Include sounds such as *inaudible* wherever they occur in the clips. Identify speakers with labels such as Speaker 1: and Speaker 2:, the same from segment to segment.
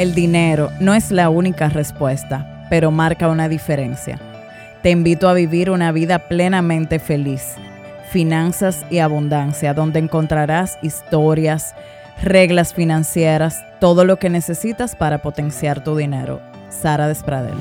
Speaker 1: El dinero no es la única respuesta, pero marca una diferencia. Te invito a vivir una vida plenamente feliz. Finanzas y abundancia, donde encontrarás historias, reglas financieras, todo lo que necesitas para potenciar tu dinero. Sara Despradel.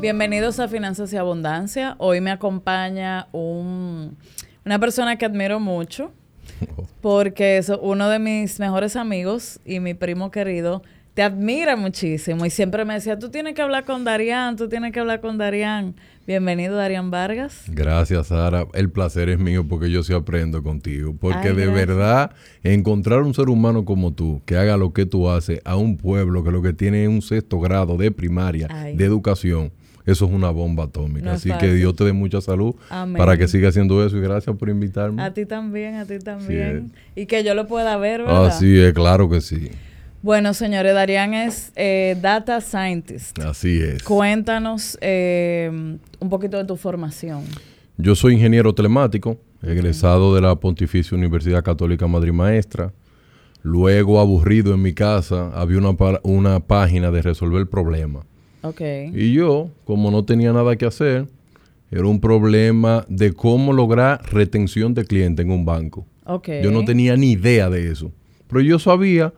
Speaker 1: Bienvenidos a Finanzas y Abundancia. Hoy me acompaña un, una persona que admiro mucho, *laughs* porque es uno de mis mejores amigos y mi primo querido te admira muchísimo y siempre me decía, tú tienes que hablar con Darían, tú tienes que hablar con Darían. Bienvenido, Darían Vargas.
Speaker 2: Gracias, Sara. El placer es mío porque yo sí aprendo contigo. Porque de verdad, encontrar un ser humano como tú, que haga lo que tú haces a un pueblo que lo que tiene es un sexto grado de primaria, de educación, eso es una bomba atómica. Así que Dios te dé mucha salud para que siga haciendo eso y gracias por invitarme.
Speaker 1: A ti también, a ti también. y que yo lo pueda ver, ¿verdad?
Speaker 2: Así es, claro que sí.
Speaker 1: Bueno, señores, Darían es eh, Data Scientist.
Speaker 2: Así es.
Speaker 1: Cuéntanos eh, un poquito de tu formación.
Speaker 2: Yo soy ingeniero telemático, egresado de la Pontificia Universidad Católica Madrid Maestra. Luego, aburrido en mi casa, había una, una página de resolver problemas.
Speaker 1: Okay.
Speaker 2: Y yo, como no tenía nada que hacer, era un problema de cómo lograr retención de cliente en un banco.
Speaker 1: Okay.
Speaker 2: Yo no tenía ni idea de eso. Pero yo sabía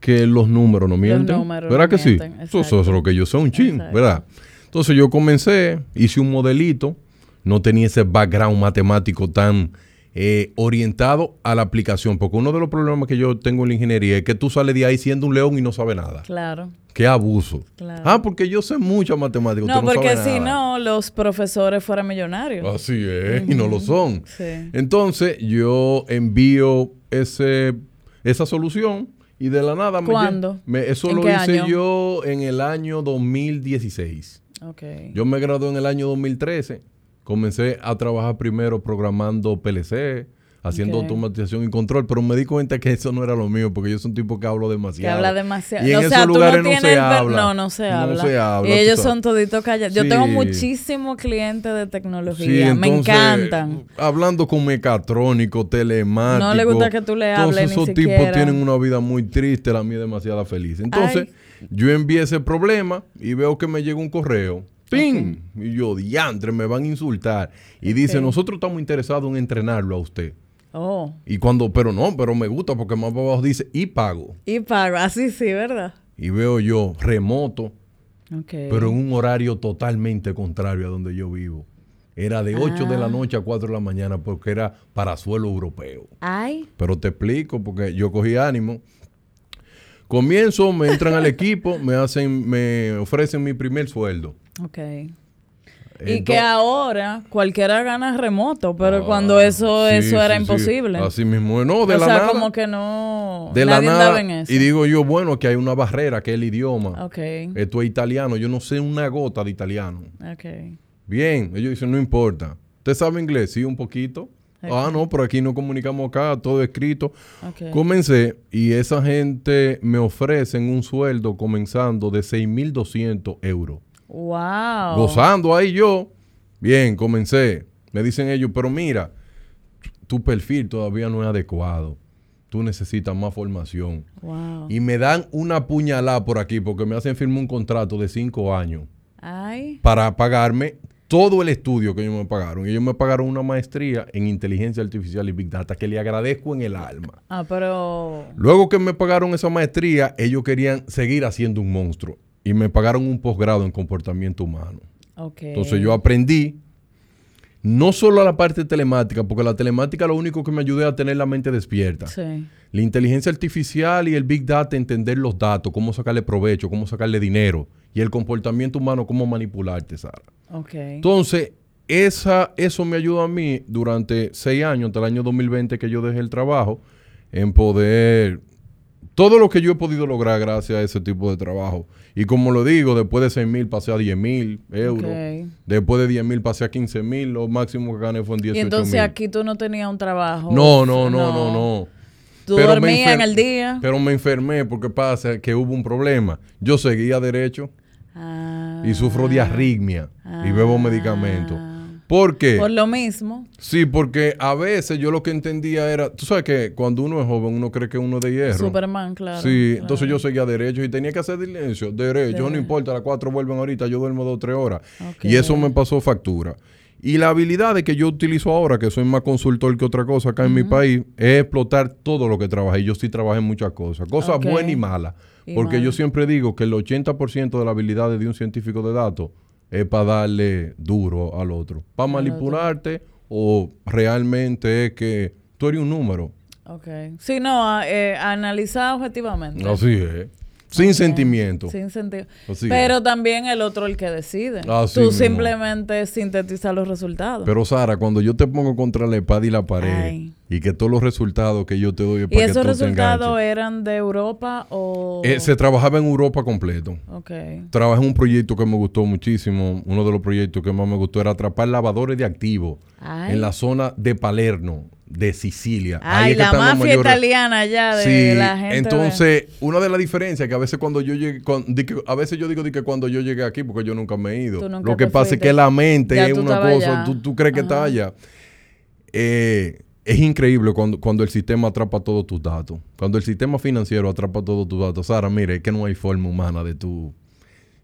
Speaker 2: que los números no mienten. ¿Verdad que sí? Eso, es lo que yo sé un ching, ¿verdad? Entonces yo comencé, hice un modelito, no tenía ese background matemático tan eh, orientado a la aplicación, porque uno de los problemas que yo tengo en la ingeniería es que tú sales de ahí siendo un león y no sabes nada.
Speaker 1: Claro.
Speaker 2: Qué abuso. Ah, porque yo sé mucho matemáticas.
Speaker 1: No, porque si no, los profesores fueran millonarios.
Speaker 2: Así es, y no lo son. Entonces, yo envío ese, esa solución y de la nada
Speaker 1: ¿Cuándo?
Speaker 2: me, eso lo hice yo en el año 2016.
Speaker 1: Okay.
Speaker 2: Yo me gradué en el año 2013 Comencé a trabajar primero programando PLC, haciendo automatización y control, pero me di cuenta que eso no era lo mío, porque yo soy un tipo que hablo demasiado.
Speaker 1: Que habla demasiado.
Speaker 2: Y en esos lugares no, se habla.
Speaker 1: No, no se habla. Y ellos son toditos callados. Yo tengo muchísimos clientes de tecnología. me encantan.
Speaker 2: Hablando con mecatrónico, telemático.
Speaker 1: No le gusta que tú le hables
Speaker 2: Entonces, esos tipos tienen una vida muy triste, la mía es demasiado feliz. Entonces, yo envié ese problema y veo que me llega un correo ¡Ping! Y yo, diantre, me van a insultar. Y dice, nosotros estamos interesados en entrenarlo a usted.
Speaker 1: Oh.
Speaker 2: Y cuando, pero no, pero me gusta porque más abajo dice, y pago.
Speaker 1: Y pago, así sí, ¿verdad?
Speaker 2: Y veo yo, remoto,
Speaker 1: okay.
Speaker 2: pero en un horario totalmente contrario a donde yo vivo. Era de 8 de la ah. noche a 4 de la mañana porque era para suelo europeo.
Speaker 1: Ay.
Speaker 2: Pero te explico porque yo cogí ánimo. Comienzo, me entran al equipo, me hacen, me ofrecen mi primer sueldo.
Speaker 1: Ok. y que ahora cualquiera gana remoto, pero ah, cuando eso eso era imposible.
Speaker 2: Así mismo, no, de
Speaker 1: o
Speaker 2: la
Speaker 1: sea,
Speaker 2: nada.
Speaker 1: como que no.
Speaker 2: De la nada. Y digo yo, bueno, que hay una barrera, que es el idioma.
Speaker 1: Ok.
Speaker 2: Esto es italiano, yo no sé una gota de italiano.
Speaker 1: Ok.
Speaker 2: Bien, ellos dicen, no importa. ¿Usted sabe inglés? Sí, un poquito. Ah, no, pero aquí no comunicamos acá, todo escrito. Comencé y esa gente me ofrecen un sueldo comenzando de 6.200 euros.
Speaker 1: Wow.
Speaker 2: Gozando ahí yo. Bien, comencé. Me dicen ellos, pero mira, tu perfil todavía no es adecuado. Tú necesitas más formación.
Speaker 1: Wow.
Speaker 2: Y me dan una puñalada por aquí porque me hacen firmar un contrato de cinco años.
Speaker 1: Ay.
Speaker 2: Para pagarme todo el estudio que ellos me pagaron. Ellos me pagaron una maestría en inteligencia artificial y big data que le agradezco en el alma.
Speaker 1: Ah, pero.
Speaker 2: Luego que me pagaron esa maestría, ellos querían seguir haciendo un monstruo y me pagaron un posgrado en comportamiento humano. Entonces yo aprendí no solo la parte telemática, porque la telemática lo único que me ayudó a tener la mente despierta.
Speaker 1: Sí.
Speaker 2: La inteligencia artificial y el big data, entender los datos, cómo sacarle provecho, cómo sacarle dinero y el comportamiento humano, cómo manipularte, Sara.
Speaker 1: Okay.
Speaker 2: Entonces, esa, eso me ayudó a mí durante seis años, hasta el año 2020 que yo dejé el trabajo, en poder todo lo que yo he podido lograr gracias a ese tipo de trabajo. Y como lo digo, después de 6 mil pasé a 10 mil euros. Después de 10 mil pasé a 15 mil. Lo máximo que gané fue en 18 mil.
Speaker 1: Y entonces aquí tú no tenías un trabajo.
Speaker 2: No, no, no, no, no.
Speaker 1: Tú dormías en el día.
Speaker 2: Pero me enfermé porque pasa que hubo un problema. Yo seguía derecho y sufro de arritmia y bebo ah. medicamentos. ¿Por qué?
Speaker 1: Por lo mismo.
Speaker 2: Sí, porque a veces yo lo que entendía era, tú sabes que cuando uno es joven uno cree que uno es de hierro.
Speaker 1: Superman, claro.
Speaker 2: Sí, entonces yo seguía derecho y tenía que hacer silencio, derecho, no importa, las cuatro vuelven ahorita, yo duermo dos o tres horas. Y eso me pasó factura. Y la habilidad de que yo utilizo ahora, que soy más consultor que otra cosa acá en mi país, es explotar todo lo que trabajé. Yo sí trabajé en muchas cosas, cosas buenas y malas. porque yo siempre digo que el 80% de la habilidad de un científico de datos es para darle duro al otro. Para manipularte o realmente es que tú eres un número.
Speaker 1: Ok. Sí, no, eh, analizar objetivamente.
Speaker 2: Así es. Sin sentimiento.
Speaker 1: Sin sentido. Pero también el otro el que decide. Tú simplemente sintetizas los resultados.
Speaker 2: Pero Sara, cuando yo te pongo contra la espada y la pared y que todos los resultados que yo te doy
Speaker 1: es para ¿Y esos resultados eran de Europa o...?
Speaker 2: Eh, se trabajaba en Europa completo.
Speaker 1: Ok.
Speaker 2: Trabajé en un proyecto que me gustó muchísimo. Uno de los proyectos que más me gustó era atrapar lavadores de activos en la zona de Palermo de Sicilia.
Speaker 1: Ay, la mafia italiana ya de la gente.
Speaker 2: Entonces, una de las diferencias que a veces cuando yo llegué, a veces yo digo que cuando yo llegué aquí, porque yo nunca me he ido. Lo que pasa es que la mente es una cosa, tú, crees que está allá. Eh, es increíble cuando, cuando el sistema atrapa todos tus datos. Cuando el sistema financiero atrapa todos tus datos. Sara, mire, es que no hay forma humana de tu...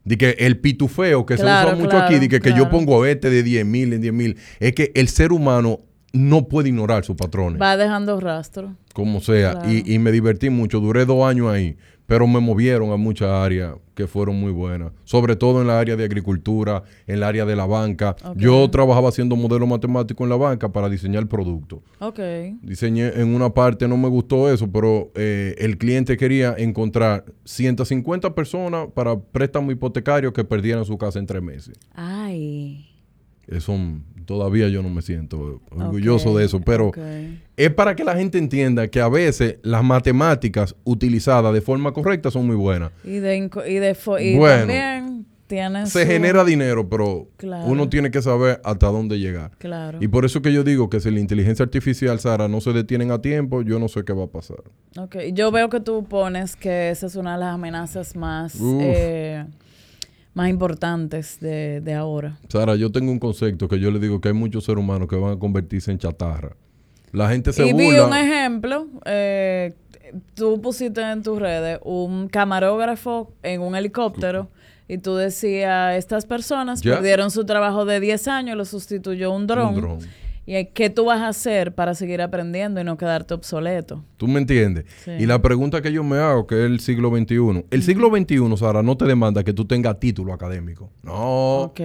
Speaker 2: De que el pitufeo que se usa mucho aquí, de que, que yo pongo este de 10 mil en 10 mil, es que el ser humano no puede ignorar sus patrones.
Speaker 1: Va dejando rastro.
Speaker 2: Como sea. Y, me divertí mucho. Duré dos años ahí. Pero me movieron a muchas áreas que fueron muy buenas. Sobre todo en la área de agricultura, en la área de la banca. Yo trabajaba haciendo modelo matemático en la banca para diseñar productos.
Speaker 1: Ok.
Speaker 2: Diseñé en una parte, no me gustó eso, pero eh, el cliente quería encontrar 150 personas para préstamo hipotecario que perdieran su casa en tres meses.
Speaker 1: Ay.
Speaker 2: Eso todavía yo no me siento orgulloso de eso, pero es para que la gente entienda que a veces las matemáticas utilizadas de forma correcta son muy buenas.
Speaker 1: Y, de, y, de también tienes
Speaker 2: se genera dinero, pero uno tiene que saber hasta dónde llegar.
Speaker 1: Claro.
Speaker 2: Y por eso que yo digo que si la inteligencia artificial, Sara, no se detienen a tiempo, yo no sé qué va a pasar.
Speaker 1: Ok, yo veo que tú pones que esa es una de las amenazas más más importantes de, de ahora.
Speaker 2: Sara, yo tengo un concepto que yo le digo que hay muchos seres humanos que van a convertirse en chatarra. La gente se y burla. Y vi
Speaker 1: un ejemplo, eh, tú pusiste en tus redes un camarógrafo en un helicóptero y tú decías, estas personas perdieron su trabajo de 10 años, lo sustituyó un dron. Un dron ¿Y qué tú vas a hacer para seguir aprendiendo y no quedarte obsoleto?
Speaker 2: ¿Tú me entiendes? Y la pregunta que yo me hago, que es el siglo XXI. El siglo XXI, Sara, no te demanda que tú tengas título académico. No.
Speaker 1: Ok.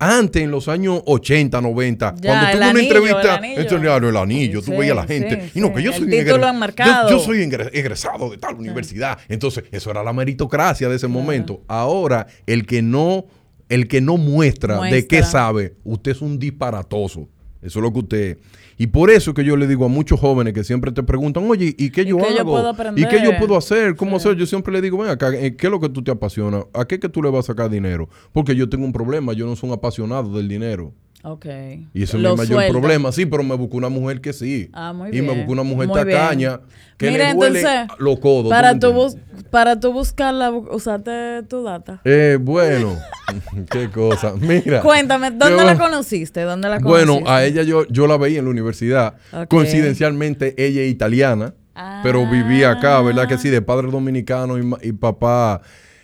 Speaker 2: Antes, en los años 80, 90, cuando tuve una entrevista, el anillo, el anillo tú veías a la gente. y no, que yo soy, yo, soy egresado de tal universidad. Entonces, eso era la meritocracia de ese momento. Ahora, el que no, el que no muestra, de qué sabe, usted es un disparatoso. Eso es lo que usted... Y por eso que yo le digo a muchos jóvenes que siempre te preguntan, oye, ¿y qué yo hago? ¿Y qué yo puedo hacer? ¿Cómo hacer? Yo siempre le digo, ven acá, ¿qué es lo que tú te apasiona? ¿A qué que tú le vas a sacar dinero? Porque yo tengo un problema, yo no soy un apasionado del dinero.
Speaker 1: Ok.
Speaker 2: Y ese es mi mayor problema, sí, pero me busco una mujer que sí.
Speaker 1: Ah, muy
Speaker 2: y
Speaker 1: me
Speaker 2: busco una mujer tacaña que le duele los codos.
Speaker 1: Para tú, para tú buscarla, usaste tu data.
Speaker 2: Eh, bueno, *laughs* qué cosa. Mira.
Speaker 1: Cuéntame, ¿dónde la conociste? ¿Dónde la conociste?
Speaker 2: Bueno, a ella yo, yo la veía en la universidad. Coincidencialmente, ella es italiana, pero vivía acá, ¿verdad? Que sí, de padre dominicano y, y papá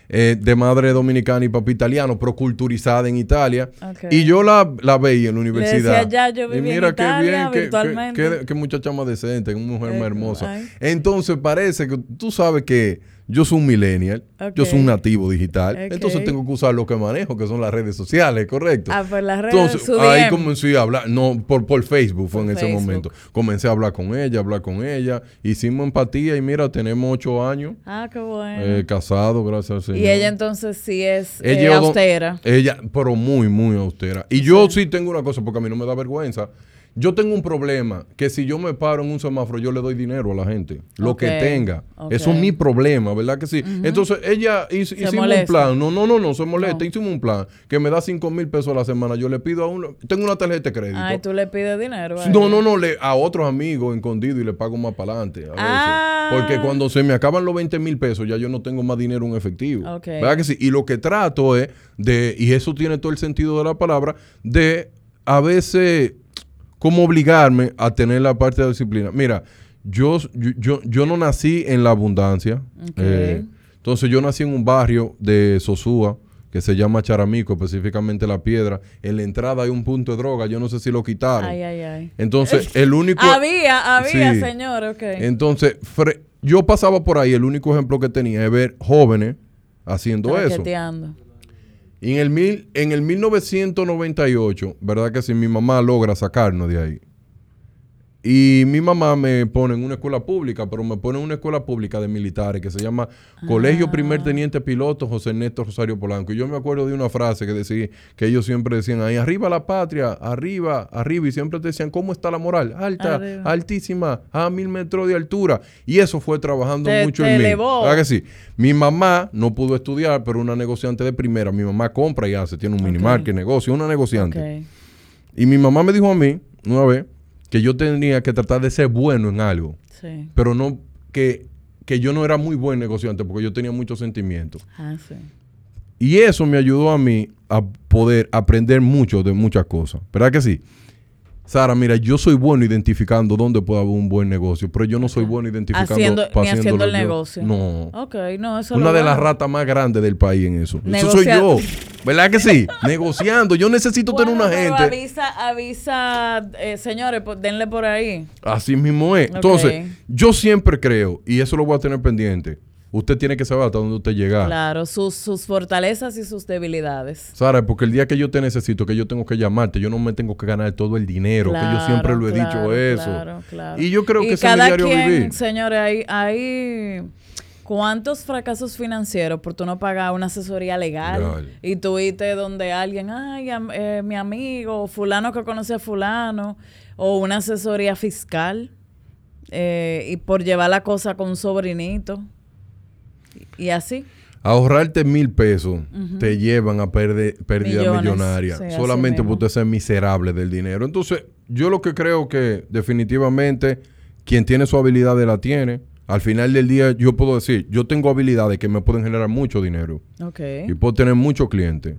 Speaker 2: eh, de madre dominicana y papá italiano, pero culturizada en Italia. Y yo la, la veía en la universidad.
Speaker 1: ya, yo y mira qué bien,
Speaker 2: qué, qué, muchacha más decente, una mujer más hermosa. Entonces parece que tú sabes que yo soy un millennial, yo soy un nativo digital, entonces tengo que usar lo que manejo, que son las redes sociales, ¿correcto?
Speaker 1: Ah, pues las redes
Speaker 2: Entonces, ahí comencé a hablar, no, por, por Facebook fue en ese momento. Comencé a hablar con ella, hablar con ella, hicimos empatía y mira, tenemos ocho años.
Speaker 1: Ah, qué bueno.
Speaker 2: Eh, casado, gracias al Señor.
Speaker 1: Y ella entonces sí es eh, austera.
Speaker 2: Ella, pero muy, muy austera. Y yo sí tengo una cosa, porque a mí no me da vergüenza. Yo tengo un problema que si yo me paro en un semáforo, yo le doy dinero a la gente. Lo que tenga. Eso es mi problema, ¿verdad que sí? Entonces, ella hizo, hicimos un plan. No, no, no, no, se molesta. Hicimos un plan que me da 5 mil pesos a la semana. Yo le pido a uno. Tengo una tarjeta de crédito.
Speaker 1: Ay, tú le pides dinero.
Speaker 2: no, no, no. Le, a otros amigos escondidos y le pago más para adelante. Ah. Porque cuando se me acaban los 20 mil pesos, ya yo no tengo más dinero en efectivo. ¿Verdad que sí? Y lo que trato es de, y eso tiene todo el sentido de la palabra, de a veces, como obligarme a tener la parte de disciplina. Mira, yo, yo, yo, no nací en la abundancia. Eh, entonces yo nací en un barrio de Sosúa que se llama Charamico, específicamente La Piedra. En la entrada hay un punto de droga, yo no sé si lo quitaron. Ay, ay, ay. Entonces, *laughs* el único...
Speaker 1: había, había, señor, ok.
Speaker 2: Entonces, yo pasaba por ahí, el único ejemplo que tenía es ver jóvenes haciendo eso. Y en el, mil, en el 1998, ¿verdad que si mi mamá logra sacarnos de ahí? Y mi mamá me pone en una escuela pública, pero me pone en una escuela pública de militares que se llama Colegio Primer ah. Teniente Piloto José Ernesto Rosario Polanco. Y yo me acuerdo de una frase que decía, que ellos siempre decían ahí, arriba la patria, arriba, arriba. Y siempre te decían, ¿cómo está la moral? Alta, altísima, a mil metros de altura. Y eso fue trabajando mucho en mí. ¿Verdad que sí? Mi mamá no pudo estudiar, pero una negociante de primera. Mi mamá compra y hace, tiene un okay. minimarket, negocio, una negociante. Y mi mamá me dijo a mí, una vez, que yo tenía que tratar de ser bueno en algo. Sí. Pero no que, que yo no era muy buen negociante porque yo tenía muchos sentimientos. Ah, sí. Y eso me ayudó a mí a poder aprender mucho de muchas cosas. ¿Verdad que sí? Sara, mira, yo soy bueno identificando dónde puede haber un buen negocio, pero yo no soy bueno identificando
Speaker 1: haciendo, ni haciendo el negocio.
Speaker 2: No.
Speaker 1: Ok, no, eso
Speaker 2: Una de las ratas más grandes del país en eso. Eso soy yo. ¿Verdad que sí? *laughs* Negociando. Yo necesito tener una gente.
Speaker 1: Avisa, avisa, eh, señores, denle por ahí.
Speaker 2: Así mismo es. Entonces, yo siempre creo, y eso lo voy a tener pendiente Usted tiene que saber hasta dónde usted llega.
Speaker 1: Claro, sus, sus fortalezas y sus debilidades.
Speaker 2: Sara, porque el día que yo te necesito, que yo tengo que llamarte, yo no me tengo que ganar todo el dinero, que yo siempre lo he dicho eso. Claro, claro. Y yo creo que ese es mi diario vivir.
Speaker 1: Señores, hay, hay ¿Cuántos fracasos financieros por tú no pagar una asesoría legal? Y tú viste donde alguien, ay, eh, mi amigo, fulano que conoce a fulano, o una asesoría fiscal, eh, y por llevar la cosa con un sobrinito. ¿Y así?
Speaker 2: Ahorrarte mil pesos te llevan a perder pérdida millonaria. solamente por usted ser miserable del dinero. Entonces, yo lo que creo que definitivamente quien tiene su habilidad la tiene. Al final del día, yo puedo decir, yo tengo habilidades que me pueden generar mucho dinero. Y puedo tener muchos clientes.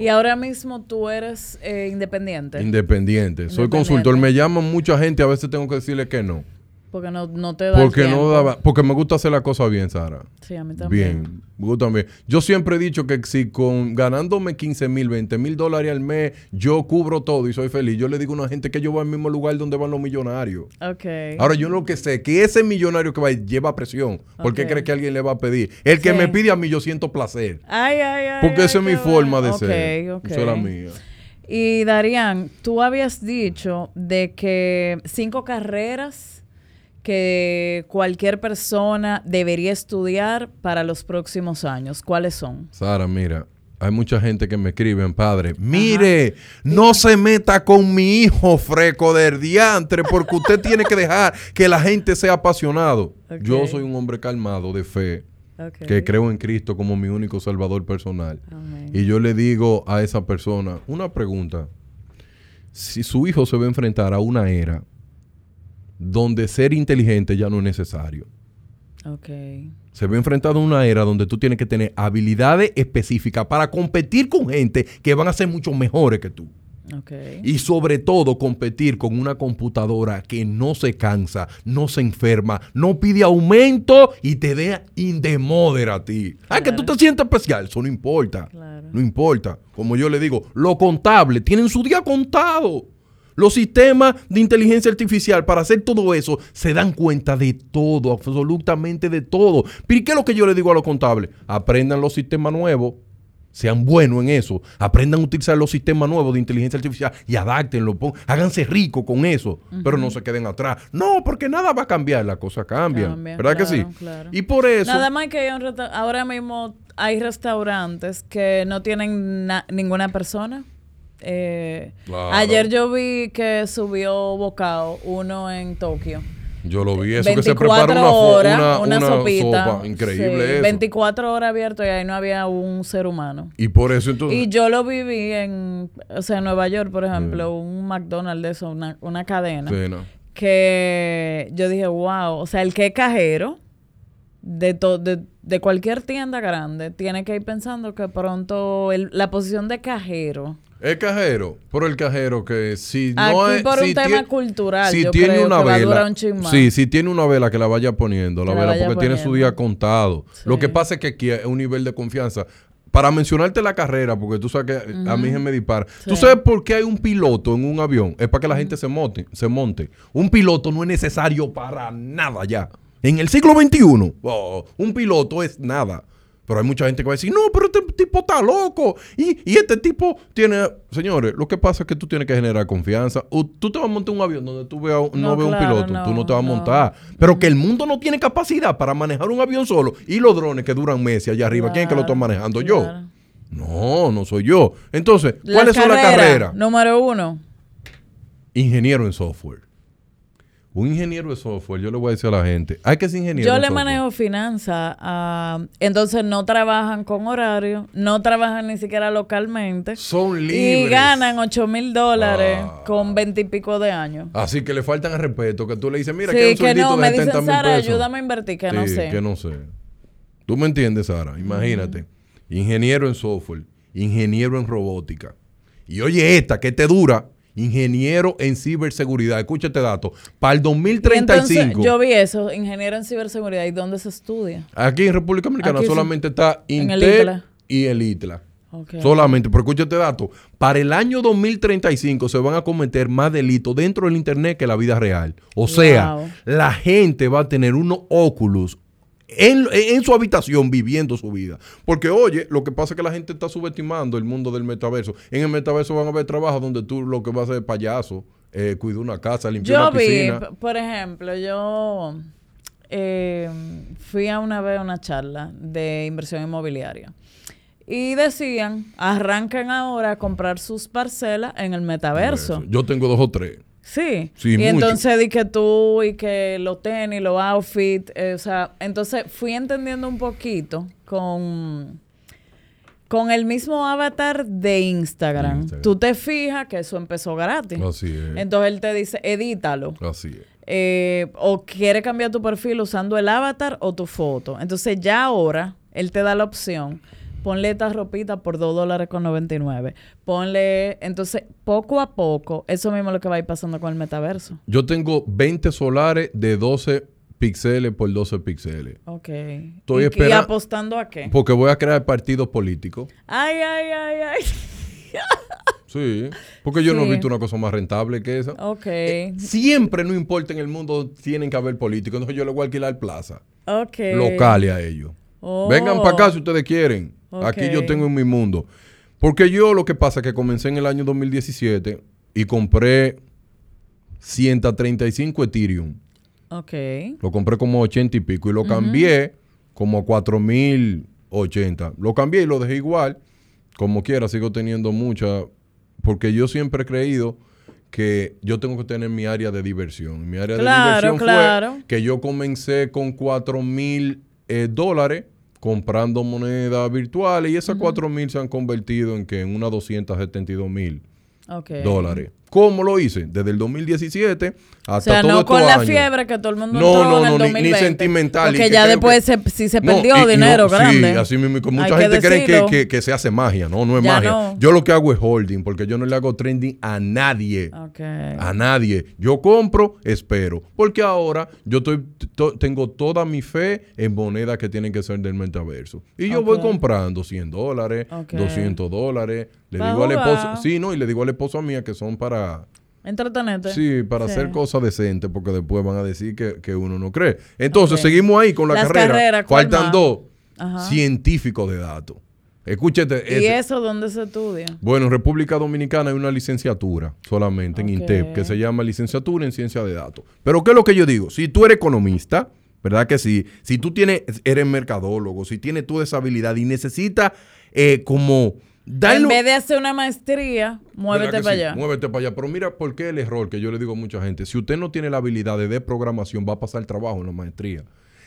Speaker 1: Y ahora mismo tú eres eh, independiente.
Speaker 2: independiente. Soy consultor. Me llaman mucha gente, a veces tengo que decirle que no.
Speaker 1: Porque no, no te da
Speaker 2: porque no daba, porque me gusta hacer la cosa bien, Sara. Sí, a mí también. Bien, me gusta bien. Yo siempre he dicho que si con ganándome 15 mil, 20 mil dólares al mes, yo cubro todo y soy feliz. Yo le digo a una gente que yo voy al mismo lugar donde van los millonarios. Ok. Ahora, yo lo que sé, que ese millonario que va lleva presión. ¿Por qué cree que alguien le va a pedir? El que me pide a mí, yo siento placer. Ay, ay, ay. Porque esa es mi forma de ser. Ok, Eso era mía.
Speaker 1: Y Darían, tú habías dicho de que cinco carreras que cualquier persona debería estudiar para los próximos años? ¿Cuáles son?
Speaker 2: Sara, mira, hay mucha gente que me escriben, padre, mire, no se meta con mi hijo freco del diantre porque usted tiene que dejar que la gente sea apasionado. Yo soy un hombre calmado de fe. que creo en Cristo como mi único salvador personal. Y yo le digo a esa persona una pregunta. Si su hijo se va a enfrentar a una era donde ser inteligente ya no es necesario. Okay. Se ve enfrentado a una era donde tú tienes que tener habilidades específicas para competir con gente que van a ser mucho mejores que tú. Okay. Y sobre todo competir con una computadora que no se cansa, no se enferma, no pide aumento y te dé indemoder a ti. Ah, que tú te sientes especial, eso no importa. No importa. Como yo le digo, lo contable tienen su día contado. Los sistemas de inteligencia artificial para hacer todo eso se dan cuenta de todo, absolutamente de todo. Pero ¿qué es lo que yo le digo a los contables? Aprendan los sistemas nuevos sean buenos en eso, aprendan a utilizar los sistemas nuevos de inteligencia artificial y adáctenlo, háganse ricos con eso, pero no se queden atrás. No, porque nada va a cambiar, las cosas cambian. ¿Verdad que sí? Y por eso...
Speaker 1: Nada más que ahora mismo hay restaurantes que no tienen ninguna persona. Eh, ayer yo vi que subió Bocao, uno en Tokio.
Speaker 2: Yo lo vi, eso que se prepara una, horas, una, sopita, sopa. Increíble
Speaker 1: 24 horas abierto y ahí no había un ser humano.
Speaker 2: Y por eso entonces...
Speaker 1: Y yo lo viví en, o sea, en Nueva York, por ejemplo, un McDonald's de eso, una, una cadena. Que yo dije, wow, o sea, el que es cajero de, de, de, cualquier tienda grande tiene que ir pensando que pronto la posición de cajero
Speaker 2: El cajero, por el cajero que si no
Speaker 1: Aquí por un tema cultural,
Speaker 2: si
Speaker 1: yo
Speaker 2: tiene
Speaker 1: creo
Speaker 2: una
Speaker 1: que va a
Speaker 2: vela,
Speaker 1: durar un
Speaker 2: sí, si tiene una vela que la vaya poniendo, la vela porque tiene su día contado. Lo que pasa es que aquí es un nivel de confianza. Para mencionarte la carrera, porque tú sabes que a mí se me dispara. ¿Tú
Speaker 1: Sí.
Speaker 2: sabes por qué hay un piloto en un avión? Es para que la gente se monte, se monte. Un piloto no es necesario para nada ya. En el siglo XXI, oh, un piloto es nada. Pero hay mucha gente que va a decir, no, pero este tipo está loco. Y, y este tipo tiene... Señores, lo que pasa es que tú tienes que generar confianza. O tú te vas a montar un avión donde tú veas, no,
Speaker 1: No,
Speaker 2: veas
Speaker 1: claro,
Speaker 2: un piloto. tú
Speaker 1: no,
Speaker 2: te vas a
Speaker 1: no.
Speaker 2: montar. Pero que el mundo no tiene capacidad para manejar un avión solo. Y los drones que duran meses allá arriba. ¿Quién es que lo está
Speaker 1: Claro,
Speaker 2: manejando? Yo. No, no soy yo. Entonces, ¿cuáles son las
Speaker 1: carrera,
Speaker 2: carreras?
Speaker 1: Número uno.
Speaker 2: Ingeniero en software. Un ingeniero de software, yo le voy a decir a la gente, hay que ser ingeniero.
Speaker 1: Yo le
Speaker 2: software.
Speaker 1: manejo finanzas. ah, entonces no trabajan con horario, no trabajan ni siquiera localmente.
Speaker 2: Son
Speaker 1: Y
Speaker 2: libres.
Speaker 1: ganan 8 mil dólares
Speaker 2: Ah.
Speaker 1: con 20 y pico de años.
Speaker 2: Así que le faltan al respeto, que tú le dices, mira, que
Speaker 1: sí,
Speaker 2: un
Speaker 1: que no,
Speaker 2: de
Speaker 1: me
Speaker 2: 70
Speaker 1: dicen, Sara, ayúdame a invertir, que no sé.
Speaker 2: que no sé. ¿Tú me entiendes, Sara? Imagínate. Ingeniero en software, ingeniero en robótica. Y oye esta, que te dura, ingeniero en ciberseguridad. Escucha este dato. Para el
Speaker 1: Y
Speaker 2: 2035,
Speaker 1: entonces, yo vi eso, ingeniero en ciberseguridad. ¿Y dónde se estudia?
Speaker 2: aquí en República Dominicana
Speaker 1: sí.
Speaker 2: solamente está
Speaker 1: el
Speaker 2: Intel
Speaker 1: ITLA.
Speaker 2: y el ITLA. Solamente, pero escucha este dato. Para el año 2035 se van a cometer más delitos dentro del Internet que la vida real. O sea, la gente va a tener unos Oculus en, en su habitación viviendo su vida. Porque, oye, lo que pasa es que la gente está subestimando el mundo del metaverso. En el metaverso van a haber trabajos donde tú lo que vas a hacer es payaso, eh, una casa, limpiar
Speaker 1: Yo
Speaker 2: una
Speaker 1: vi,
Speaker 2: piscina.
Speaker 1: p- por ejemplo, yo eh, fui a una vez a una charla de inversión inmobiliaria. Y decían, arranquen ahora a comprar sus parcelas en el metaverso.
Speaker 2: Yo tengo dos o tres.
Speaker 1: Sí.
Speaker 2: Sí,
Speaker 1: y
Speaker 2: mucho.
Speaker 1: entonces di que tú y que los tenis, los outfits, eh, o sea, entonces fui entendiendo un poquito con con el mismo avatar de Instagram.
Speaker 2: Instagram.
Speaker 1: Tú te fijas que eso empezó gratis.
Speaker 2: Así es.
Speaker 1: Entonces él te dice, edítalo.
Speaker 2: Así es.
Speaker 1: Eh, o quiere cambiar tu perfil usando el avatar o tu foto. Entonces ya ahora él te da la opción. Ponle esta ropita por 2 dólares con 99. Ponle, entonces poco a poco, eso mismo es lo que va a ir pasando con el metaverso.
Speaker 2: Yo tengo 20 solares de 12 píxeles por 12 píxeles.
Speaker 1: Ok.
Speaker 2: Estoy
Speaker 1: ¿Y, y
Speaker 2: espera-
Speaker 1: apostando a qué?
Speaker 2: Porque voy a crear partidos políticos.
Speaker 1: Ay, ay, ay, ay. *laughs*
Speaker 2: Sí. Porque yo no he visto una cosa más rentable que esa.
Speaker 1: Ok.
Speaker 2: Siempre, no importa en el mundo, tienen que haber políticos. Entonces yo le voy a alquilar plaza.
Speaker 1: ok.
Speaker 2: Locales a ellos.
Speaker 1: Oh.
Speaker 2: Vengan para acá si ustedes quieren. Aquí yo tengo en mi mundo. Porque yo lo que pasa es que comencé en el año 2017 y compré 135 Ethereum.
Speaker 1: Ok.
Speaker 2: Lo compré como 80 y pico y lo cambié como a 4080. Lo cambié y lo dejé igual. Como quiera, sigo teniendo mucha. Porque yo siempre he creído que yo tengo que tener mi área de diversión. Mi área
Speaker 1: Claro,
Speaker 2: de diversión
Speaker 1: claro.
Speaker 2: fue que yo comencé con 4 mil eh, dólares comprando monedas virtuales y esas 4 mil se han convertido en que en unas 272 mil dólares. ¿Cómo lo hice? Desde el 2017 hasta
Speaker 1: O sea,
Speaker 2: todo
Speaker 1: no con la
Speaker 2: años.
Speaker 1: fiebre que todo el mundo
Speaker 2: No,
Speaker 1: entró
Speaker 2: no,
Speaker 1: en el
Speaker 2: no, ni- ni
Speaker 1: 2020.
Speaker 2: sentimental,
Speaker 1: Porque
Speaker 2: que
Speaker 1: ya después
Speaker 2: que-
Speaker 1: se, si se perdió
Speaker 2: y-
Speaker 1: dinero grande.
Speaker 2: Sí, así mismo. Mucha
Speaker 1: Hay que
Speaker 2: gente cree que, que- que se hace magia. No, no es
Speaker 1: Ya
Speaker 2: magia. Yo lo que hago es holding, porque yo no le hago trending a nadie. A nadie. Yo compro, espero. Porque ahora yo estoy, to- tengo toda mi fe en monedas que tienen que ser del metaverso. Y yo voy comprando 100 dólares,
Speaker 1: Ok.
Speaker 2: 200 dólares. Le digo al esposo, sí, no, y le digo al esposo mía que son para,
Speaker 1: Entretenerte.
Speaker 2: Sí, para
Speaker 1: Sí.
Speaker 2: hacer cosas decentes, porque después van a decir que, que uno no cree. Entonces, seguimos ahí con la
Speaker 1: Las
Speaker 2: carrera.
Speaker 1: carreras, ¿cuál
Speaker 2: Faltan
Speaker 1: más?
Speaker 2: dos.
Speaker 1: Ajá.
Speaker 2: Científicos de datos. Escúchate.
Speaker 1: ¿Y
Speaker 2: ese.
Speaker 1: eso dónde se estudia?
Speaker 2: Bueno, en República Dominicana hay una licenciatura solamente en. INTEP que se llama licenciatura en ciencia de datos. Pero ¿qué es lo que yo digo? Si tú eres economista, ¿verdad que sí? Si tú tienes, eres mercadólogo, si tienes tú esa habilidad y necesitas eh, como
Speaker 1: En vez de hacer una maestría, muévete
Speaker 2: ¿Verdad que
Speaker 1: para
Speaker 2: sí?
Speaker 1: allá.
Speaker 2: Muévete para allá. Pero mira, ¿por qué el error que yo le digo a mucha gente? Si usted no tiene la habilidad de, de programación, va a pasar trabajo en la maestría.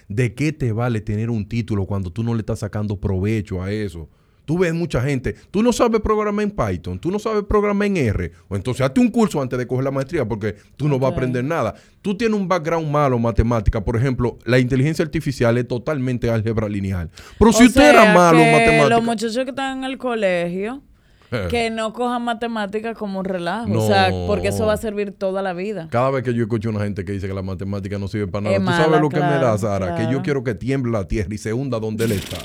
Speaker 2: ¿De qué te vale tener un título cuando tú no le estás sacando provecho a eso? Tú ves mucha gente, tú no sabes programar en Python, tú no sabes programar en R, o entonces hazte un curso antes de coger la maestría porque tú no vas a aprender nada. Tú tienes un background malo en matemática, por ejemplo, la inteligencia artificial es totalmente álgebra lineal. Pero si
Speaker 1: O
Speaker 2: usted era malo en matemática,
Speaker 1: Los muchachos que están en el colegio que no cojan matemáticas como un relajo. O sea, porque eso va a servir toda la vida.
Speaker 2: Cada vez que yo escucho a una gente que dice que la matemática no sirve para nada, tú sabes lo que me da, Sara, que yo quiero que tiemble la tierra y se hunda donde él está.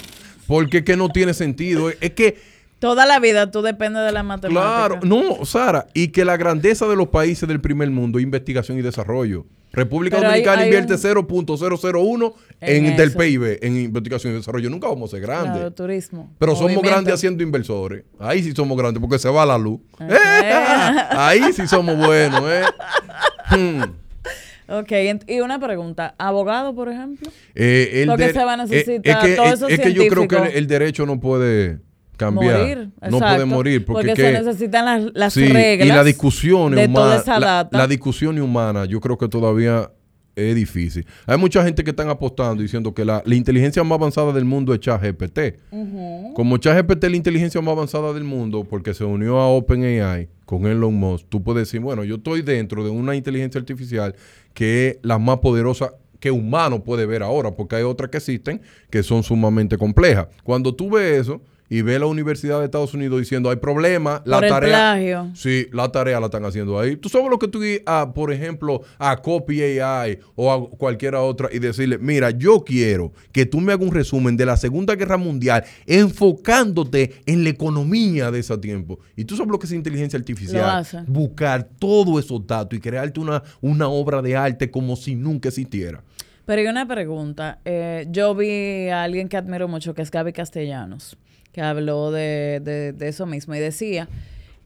Speaker 2: Porque es que no tiene sentido. Es que
Speaker 1: Toda la vida tú dependes de la matemática.
Speaker 2: Claro, no, Sara, y que la grandeza de los países del primer mundo es investigación y desarrollo. República Dominicana invierte 0.001 en, del PIB en investigación y desarrollo. Nunca vamos a ser grandes. Claro,
Speaker 1: turismo.
Speaker 2: Pero somos grandes haciendo inversores. Ahí sí somos grandes porque se va la luz. *laughs* Ahí sí somos buenos, ¿eh? *laughs*
Speaker 1: Hmm. Ok, y una pregunta, ¿abogado, por ejemplo? Eh,
Speaker 2: porque se va a necesitar es que, todo eso Es que yo creo que el derecho no puede cambiar. no puede morir porque,
Speaker 1: se necesitan las, reglas.
Speaker 2: Y la discusión humana, la, discusión humana, yo creo que todavía es difícil. Hay mucha gente que están apostando diciendo que la, inteligencia más avanzada del mundo es ChatGPT. Como ChatGPT es la inteligencia más avanzada del mundo porque se unió a OpenAI con Elon Musk, tú puedes decir, bueno, yo estoy dentro de una inteligencia artificial que es la más poderosa que humano puede ver ahora, porque hay otras que existen que son sumamente complejas. Cuando tú ves eso, y ve la Universidad de Estados Unidos diciendo hay problemas, la tarea. Sí, la tarea la están haciendo ahí. Tú sabes lo que tú a, por ejemplo, a Copy AI o a cualquiera otra y decirle, mira, yo quiero que tú me hagas un resumen de la Segunda Guerra Mundial enfocándote en la economía de ese tiempo. Y tú sabes lo que es inteligencia artificial. Buscar todos esos datos y crearte una, una obra de arte como si nunca existiera.
Speaker 1: Pero hay una pregunta. Eh, yo vi a alguien que admiro mucho, que es Gaby Castellanos que habló de, eso mismo y decía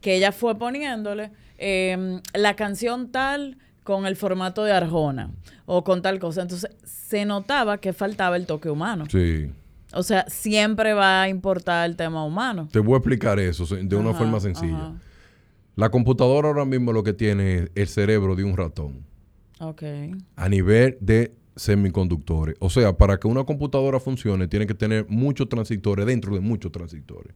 Speaker 1: que ella fue poniéndole em, la canción tal con el formato de Arjona o con tal cosa. Entonces se notaba que faltaba el toque humano.
Speaker 2: Sí.
Speaker 1: O sea, siempre va a importar el tema humano.
Speaker 2: Te voy a explicar eso de una forma sencilla. La computadora ahora mismo lo que tiene es el cerebro de un ratón.
Speaker 1: Ok.
Speaker 2: A nivel de semiconductores. O sea, para que una computadora funcione, tiene que tener muchos transistores dentro de muchos transistores.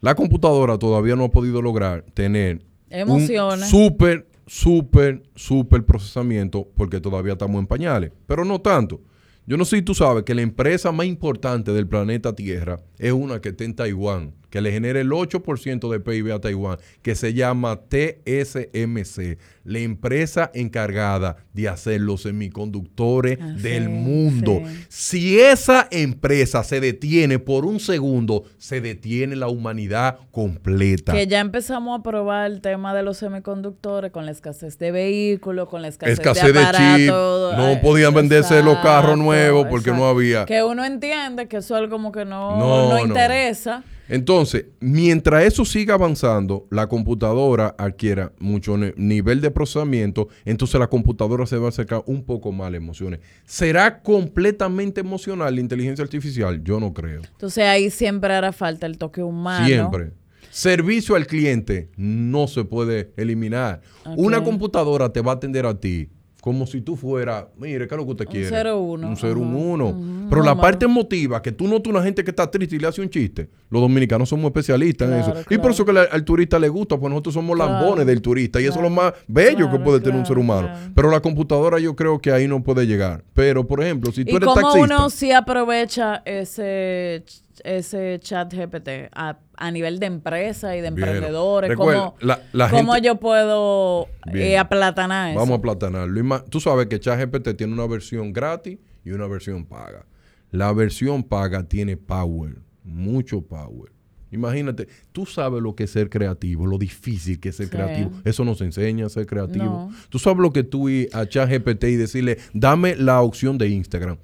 Speaker 2: La computadora todavía no ha podido lograr tener
Speaker 1: Emociones.
Speaker 2: un súper, súper, súper procesamiento porque todavía estamos en pañales. Pero no tanto. Yo no sé si tú sabes que la empresa más importante del planeta Tierra es una que está en Taiwán que le genere el 8% de PIB a Taiwán, que se llama TSMC, la empresa encargada de hacer los semiconductores del mundo. Si esa empresa se detiene por un segundo, se detiene la humanidad completa.
Speaker 1: Que ya empezamos a probar el tema de los semiconductores con la escasez de vehículos, con la escasez,
Speaker 2: de, aparatos. No podían venderse los carros nuevos porque no había.
Speaker 1: Que uno entiende que eso es algo como que no, no interesa.
Speaker 2: Entonces, mientras eso siga avanzando, la computadora adquiera mucho nivel de procesamiento, entonces la computadora se va a acercar un poco más a las emociones. ¿Será completamente emocional la inteligencia artificial? Yo no creo.
Speaker 1: Entonces ahí siempre hará falta el toque humano.
Speaker 2: Siempre. Servicio al cliente no se puede eliminar. Una computadora te va a atender a ti como si tú fueras, mire, ¿qué es lo que usted quiere? Un
Speaker 1: 0-1.
Speaker 2: Un 0-1. Pero la parte emotiva, que tú notas una gente que está triste y le hace un chiste, los dominicanos somos especialistas en eso. Y por eso que al turista le gusta, pues nosotros somos lambones del turista y eso es lo más bello que puede tener un ser humano. Pero la computadora yo creo que ahí no puede llegar. Pero, por ejemplo, si tú
Speaker 1: ¿Y
Speaker 2: eres
Speaker 1: cómo uno sí aprovecha ese ese chat GPT a, nivel de empresa y de emprendedores? ¿Cómo, yo puedo eh, aplatanar eso?
Speaker 2: Vamos a aplatanarlo. Tú sabes que chat GPT tiene una versión gratis y una versión paga. La versión paga tiene power, mucho power. Imagínate, tú sabes lo que es ser creativo, lo difícil que es ser creativo. Eso nos enseña a ser creativo. Tú sabes lo que tú ir a ChatGPT y decirle, dame la opción de Instagram.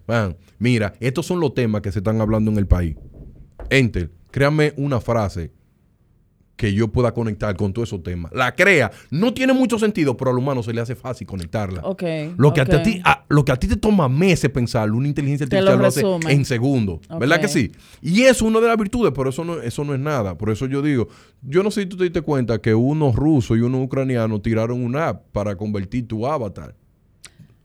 Speaker 2: mira, estos son los temas que se están hablando en el país. Enter, créame una frase que yo pueda conectar con todos esos temas. La crea. No tiene mucho sentido, pero al humano se le hace fácil conectarla. lo, que A ti, lo que a ti te toma meses pensarlo, una inteligencia artificial lo, hace en segundos. ¿Verdad que sí? Y es una de las virtudes, pero eso no, eso no es nada. Por eso yo digo, yo no sé si tú te diste cuenta que unos rusos y unos ucranianos tiraron una app para convertir tu avatar.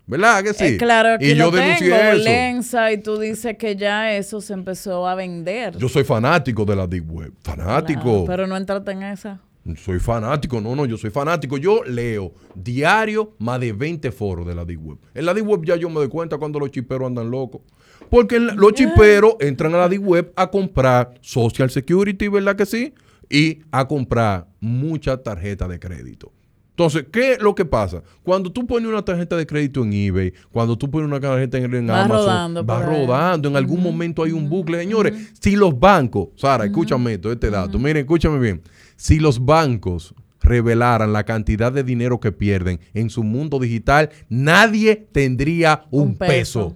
Speaker 2: ¿Verdad que sí?
Speaker 1: Eh, claro que y yo tengo, Lensa, y tú dices que ya eso se empezó a vender.
Speaker 2: Yo soy fanático de la Deep Web. Fanático.
Speaker 1: pero no entraste en esa.
Speaker 2: Soy fanático, no, no, yo soy fanático. Yo leo diario más de 20 foros de la Deep Web. En la Deep Web ya yo me doy cuenta cuando los chiperos andan locos. Porque los chiperos entran a la Deep Web a comprar Social Security, ¿verdad que sí? y a comprar mucha tarjeta de crédito. Entonces, ¿qué es lo que pasa? Cuando tú pones una tarjeta de crédito en eBay, cuando tú pones una tarjeta en, en va Amazon, rodando va rodando, en algún momento hay un bucle. Señores, si los bancos, Sara, escúchame esto, este dato, miren, escúchame bien, si los bancos revelaran la cantidad de dinero que pierden en su mundo digital, nadie tendría un, peso.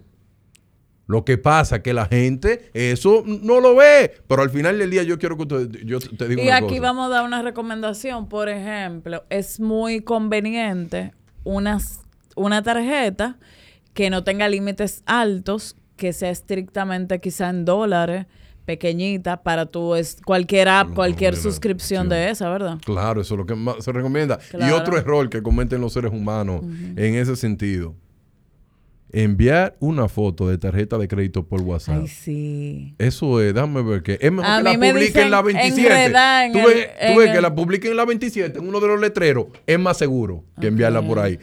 Speaker 2: Lo que pasa es que la gente eso no lo ve, pero al final del día yo quiero que te, yo te diga
Speaker 1: Y aquí vamos a dar una recomendación, por ejemplo, es muy conveniente una, una tarjeta que no tenga límites altos, que sea estrictamente quizá en dólares, pequeñita para tu es cualquier app, cualquier suscripción de esa, ¿verdad?
Speaker 2: Claro, eso es lo que más se recomienda. Y otro error que cometen los seres humanos en ese sentido enviar una foto de tarjeta de crédito por WhatsApp.
Speaker 1: Ay, sí.
Speaker 2: Eso es, déjame ver que es mejor que la publiquen en la 27. tú ves, que la publiquen en la 27, en uno de los letreros, es más seguro que enviarla por ahí.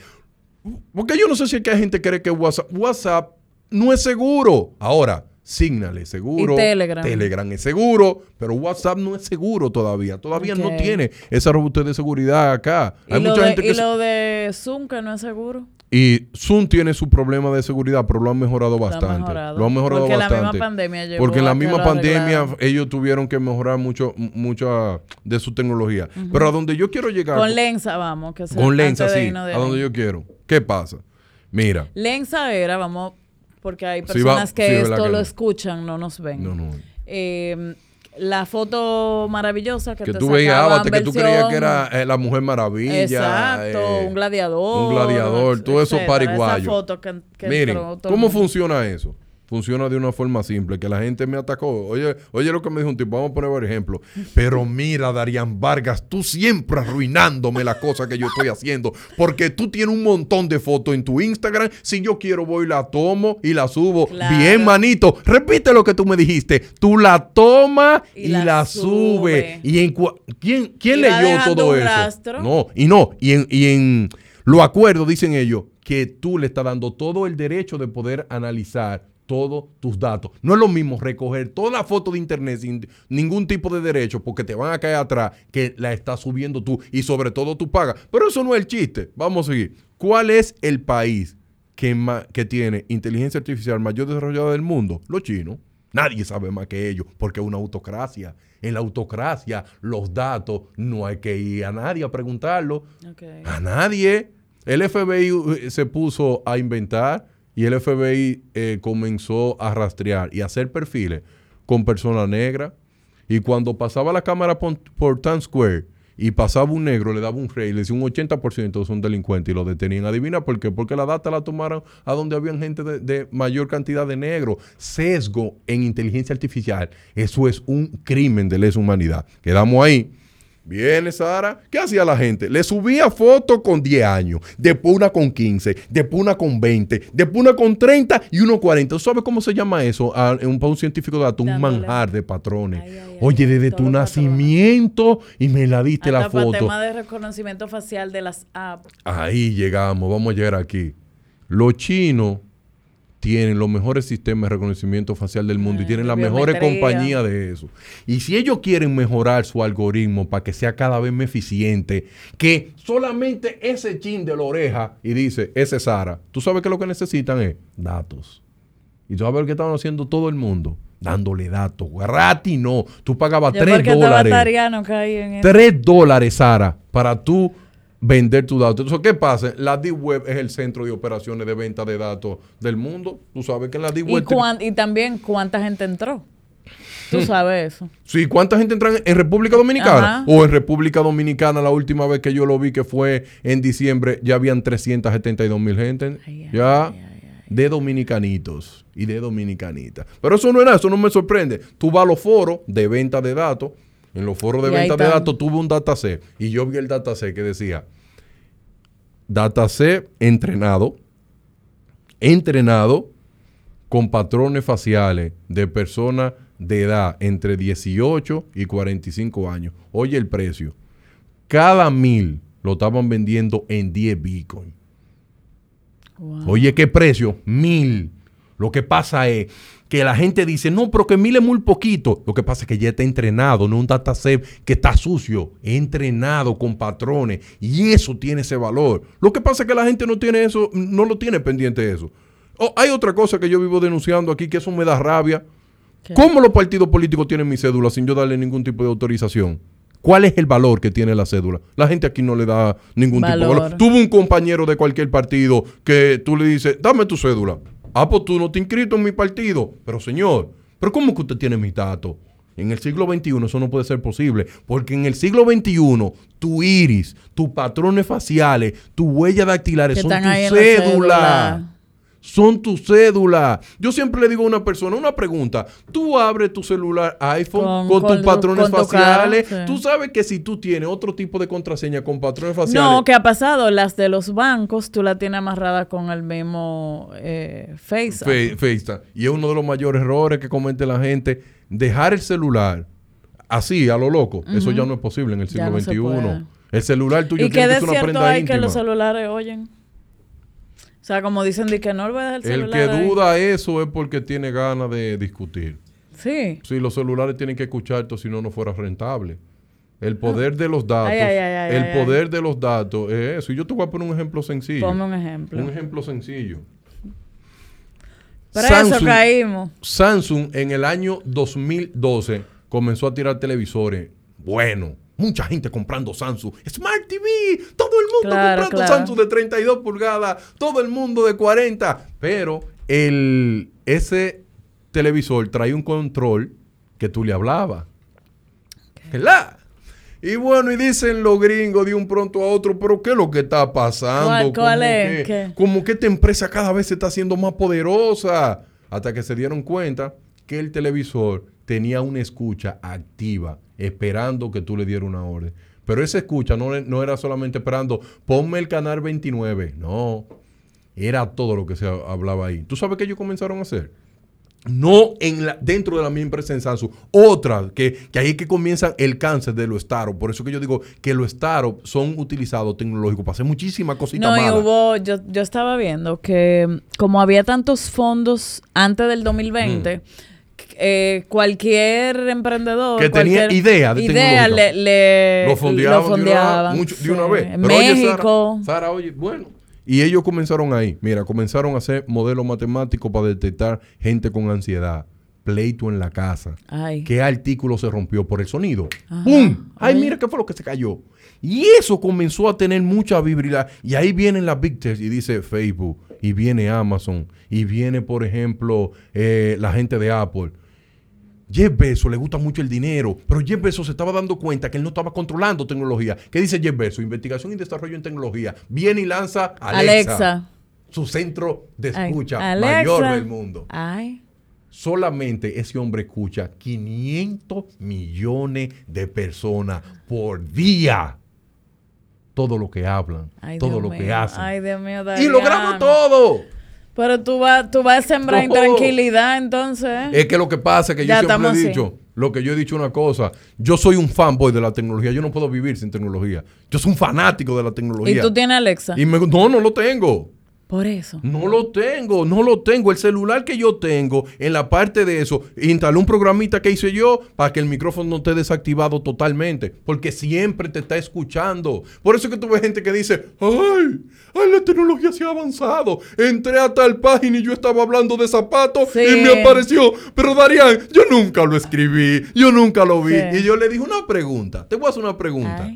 Speaker 2: Porque yo no sé si es que hay gente que cree que WhatsApp, WhatsApp no es seguro. Ahora, Signal es seguro. Telegram. Telegram es seguro, pero WhatsApp no es seguro todavía. Todavía no tiene esa robustez de seguridad acá.
Speaker 1: Hay mucha gente que ¿Y lo de Zoom que no es seguro?
Speaker 2: Y Zoom tiene su problema de seguridad, pero lo han mejorado bastante. Lo, han mejorado porque bastante. la misma pandemia llegó Porque en la misma pandemia ellos tuvieron que mejorar mucho mucha de su tecnología. Pero a donde yo quiero llegar.
Speaker 1: Con Lensa, vamos. Que
Speaker 2: con Lensa, sí. a donde yo quiero. ¿Qué pasa? Mira.
Speaker 1: Lensa era, vamos, porque hay personas que esto lo escuchan, no nos ven. No, no. Eh, la foto maravillosa que,
Speaker 2: que tú veías que tú creías que era eh, la Mujer Maravilla.
Speaker 1: Exacto, eh, un gladiador.
Speaker 2: Un gladiador, todo eso pariguayo. Miren, ¿cómo funciona eso? Funciona de una forma simple, que la gente me atacó. Oye, oye lo que me dijo un tipo, vamos a poner por ejemplo. Pero mira, Darían Vargas, tú siempre arruinándome la cosa que yo estoy haciendo, porque tú tienes un montón de fotos en tu Instagram. Si yo quiero, voy la tomo y la subo. Bien, manito. Repite lo que tú me dijiste. Tú la tomas y, la, subes. ¿Y en quién, quién leyó todo eso? No, y no, y en, y en lo acuerdo, dicen ellos, que tú le estás dando todo el derecho de poder analizar todos tus datos. No es lo mismo recoger toda la foto de internet sin ningún tipo de derecho porque te van a caer atrás que la estás subiendo tú y sobre todo tú pagas. Pero eso no es el chiste. Vamos a seguir. ¿Cuál es el país que, que tiene inteligencia artificial mayor desarrollada del mundo? Los chinos. Nadie sabe más que ellos porque es una autocracia. En la autocracia los datos no hay que ir a nadie a preguntarlo. A nadie. El FBI eh, se puso a inventar y el FBI eh, comenzó a rastrear y a hacer perfiles con personas negras. Y cuando pasaba la cámara por, Times Square y pasaba un negro, le daba un rey, le decía un 80% son delincuentes y lo detenían. Adivina por qué. Porque la data la tomaron a donde había gente de, de, mayor cantidad de negros. Sesgo en inteligencia artificial. Eso es un crimen de lesa humanidad. Quedamos ahí. Viene Sara, ¿qué hacía la gente? Le subía fotos con 10 años, después una con 15, después una con 20, después una con 30 y uno 40. ¿Sabes cómo se llama eso? Ah, un, para un científico de datos, un manjar de patrones. Oye, desde tu nacimiento y me la diste la foto. El
Speaker 1: tema de reconocimiento facial de las apps.
Speaker 2: Ahí llegamos, vamos a llegar aquí. Los chinos tienen los mejores sistemas de reconocimiento facial del mundo y tienen la mejores compañía de eso. Y si ellos quieren mejorar su algoritmo para que sea cada vez más eficiente, que solamente ese chin de la oreja y dice, ese es Sara, tú sabes que lo que necesitan es datos. Y tú sabes lo que estaban haciendo todo el mundo dándole datos. Gratis no. Tú pagabas 3 dólares. 3 dólares, Sara, para tú vender tu datos. Entonces, ¿qué pasa? La Deep Web es el centro de operaciones de venta de datos del mundo. Tú sabes que la Deep Web...
Speaker 1: ¿Y, también cuánta gente entró. Tú hmm. sabes eso.
Speaker 2: Sí, ¿cuánta gente entró en República Dominicana? O en República Dominicana, la última vez que yo lo vi, que fue en diciembre, ya habían 372 mil gente. ya de dominicanitos y de dominicanitas. Pero eso no era, eso no me sorprende. Tú vas a los foros de venta de datos en los foros de venta de datos tuve un dataset y yo vi el dataset que decía dataset entrenado, entrenado con patrones faciales de personas de edad entre 18 y 45 años. Oye el precio. Cada mil lo estaban vendiendo en 10 bitcoin. Oye, ¿qué precio? Mil. Lo que pasa es que la gente dice, no, pero que mil es muy poquito. Lo que pasa es que ya está entrenado, no un dataset que está sucio, entrenado con patrones y eso tiene ese valor. Lo que pasa es que la gente no tiene eso, no lo tiene pendiente eso. Oh, hay otra cosa que yo vivo denunciando aquí que eso me da rabia. ¿Cómo los partidos políticos tienen mi cédula sin yo darle ningún tipo de autorización? ¿Cuál es el valor que tiene la cédula? La gente aquí no le da ningún tipo de valor. Tuvo un compañero de cualquier partido que tú le dices, dame tu cédula. Ah, pues tú no te inscrito en mi partido. Pero señor, ¿pero cómo que usted tiene mis datos? En el siglo XXI eso no puede ser posible, porque en el siglo XXI tu iris, tus patrones faciales, tu huella dactilares son tu cédula son tu cédula. Yo siempre le digo a una persona una pregunta. Tú abres tu celular iPhone con, tus patrones faciales. Tú sabes que si tú tienes otro tipo de contraseña con patrones faciales.
Speaker 1: No, ¿qué ha pasado? Las de los bancos tú la tienes amarrada con el mismo eh, Face.
Speaker 2: Y es uno de los mayores errores que comete la gente. Dejar el celular así, a lo loco. Eso ya no es posible en el siglo XXI. El celular tuyo
Speaker 1: ¿Y tiene que ser una prenda hay que los celulares oyen? O sea, como dicen, de que no lo voy a dejar
Speaker 2: el celular. El que duda eso es porque tiene ganas de discutir.
Speaker 1: Sí.
Speaker 2: Sí, los celulares tienen que escuchar esto, si no, no fuera rentable. El poder de los datos. el poder de los datos es eso. Y yo te voy a poner un ejemplo sencillo.
Speaker 1: Ponme un ejemplo.
Speaker 2: Un ejemplo sencillo.
Speaker 1: Pero eso caímos.
Speaker 2: Samsung en el año 2012 comenzó a tirar televisores. Bueno, Mucha gente comprando Samsung. Smart TV. Todo el mundo comprando Samsung de 32 pulgadas. Todo el mundo de 40. Pero el, ese televisor trae un control que tú le hablabas. ¿Verdad? Y bueno, y dicen los gringos de un pronto a otro, pero ¿qué es lo que está pasando?
Speaker 1: ¿Cuál, es?
Speaker 2: Que, como que esta empresa cada vez se está haciendo más poderosa. Hasta que se dieron cuenta que el televisor tenía una escucha activa esperando que tú le dieras una orden. Pero esa escucha no, no era solamente esperando, ponme el canal 29. No, era todo lo que se hablaba ahí. ¿Tú sabes qué ellos comenzaron a hacer? No en la, dentro de la misma empresa en Samsung. Otra, que, que ahí es que comienza el cáncer de los startups. Por eso que yo digo que los startups son utilizados tecnológicos para hacer muchísimas cositas
Speaker 1: no, Y hubo, yo, yo estaba viendo que como había tantos fondos antes del 2020, eh, cualquier emprendedor
Speaker 2: que tenía idea de
Speaker 1: idea le,
Speaker 2: lo fondeaban, de, una, vez.
Speaker 1: En México.
Speaker 2: Sara, oye, bueno. Y ellos comenzaron ahí. Mira, comenzaron a hacer modelos matemáticos para detectar gente con ansiedad. Pleito en la casa.
Speaker 1: Ay.
Speaker 2: ¿Qué artículo se rompió por el sonido? ¡Pum! Ay, mira qué fue lo que se cayó. Y eso comenzó a tener mucha vibración. Y ahí vienen las big y dice Facebook, y viene Amazon, y viene, por ejemplo, eh, la gente de Apple Jeff Bezos le gusta mucho el dinero, pero Jeff Bezos se estaba dando cuenta que él no estaba controlando tecnología. ¿Qué dice Jeff Bezos? Investigación y desarrollo en tecnología. Viene y lanza Alexa, su centro de escucha mayor del mundo. Solamente ese hombre escucha 500 millones de personas por día. Todo lo que hablan, todo lo que hacen.
Speaker 1: Ay, Dios mío,
Speaker 2: y logramos todo.
Speaker 1: Pero tú vas, tú vas a sembrar intranquilidad entonces.
Speaker 2: Es que lo que pasa es que yo siempre he dicho, lo que yo he dicho una cosa, yo soy un fanboy de la tecnología, yo no puedo vivir sin tecnología. Yo soy un fanático de la tecnología.
Speaker 1: ¿Y tú tienes Alexa?
Speaker 2: Y no, no lo tengo.
Speaker 1: Por eso.
Speaker 2: No lo tengo, no lo tengo. El celular que yo tengo, en la parte de eso, instalé un programita que hice yo para que el micrófono no esté desactivado totalmente. Porque siempre te está escuchando. Por eso es que tuve gente que dice, ay, ay, la tecnología se ha avanzado. Entré a tal página y yo estaba hablando de zapatos y me apareció. Pero Darían, yo nunca lo escribí, yo nunca lo vi. Y yo le dije una pregunta. Te voy a hacer una pregunta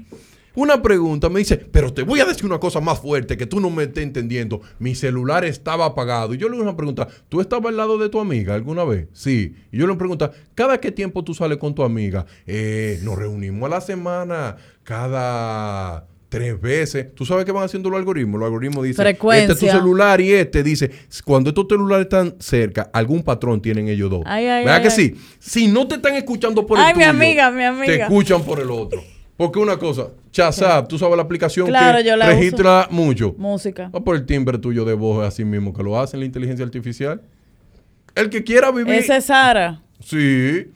Speaker 2: una pregunta, me dice, pero te voy a decir una cosa más fuerte que tú no me estés entendiendo. Mi celular estaba apagado. Y yo le hago una pregunta, ¿tú estabas al lado de tu amiga alguna vez? Sí. Y yo le pregunto, ¿cada qué tiempo tú sales con tu amiga? Eh, nos reunimos a la semana, cada tres veces. ¿Tú sabes qué van haciendo los algoritmos? Los algoritmos dicen,
Speaker 1: Frecuencia.
Speaker 2: este es tu celular y este dice, cuando estos celulares están cerca, algún patrón tienen ellos dos.
Speaker 1: Ay, ay,
Speaker 2: ¿Verdad que sí? Si no te están escuchando por el
Speaker 1: ay, mi amiga, mi amiga.
Speaker 2: te escuchan por el otro. Porque una cosa, Chazap, tú sabes la aplicación
Speaker 1: que
Speaker 2: registra mucho.
Speaker 1: Música.
Speaker 2: O por el timbre tuyo de voz así mismo que lo hace la inteligencia artificial. El que quiera vivir.
Speaker 1: Ese es Sara.
Speaker 2: Sí.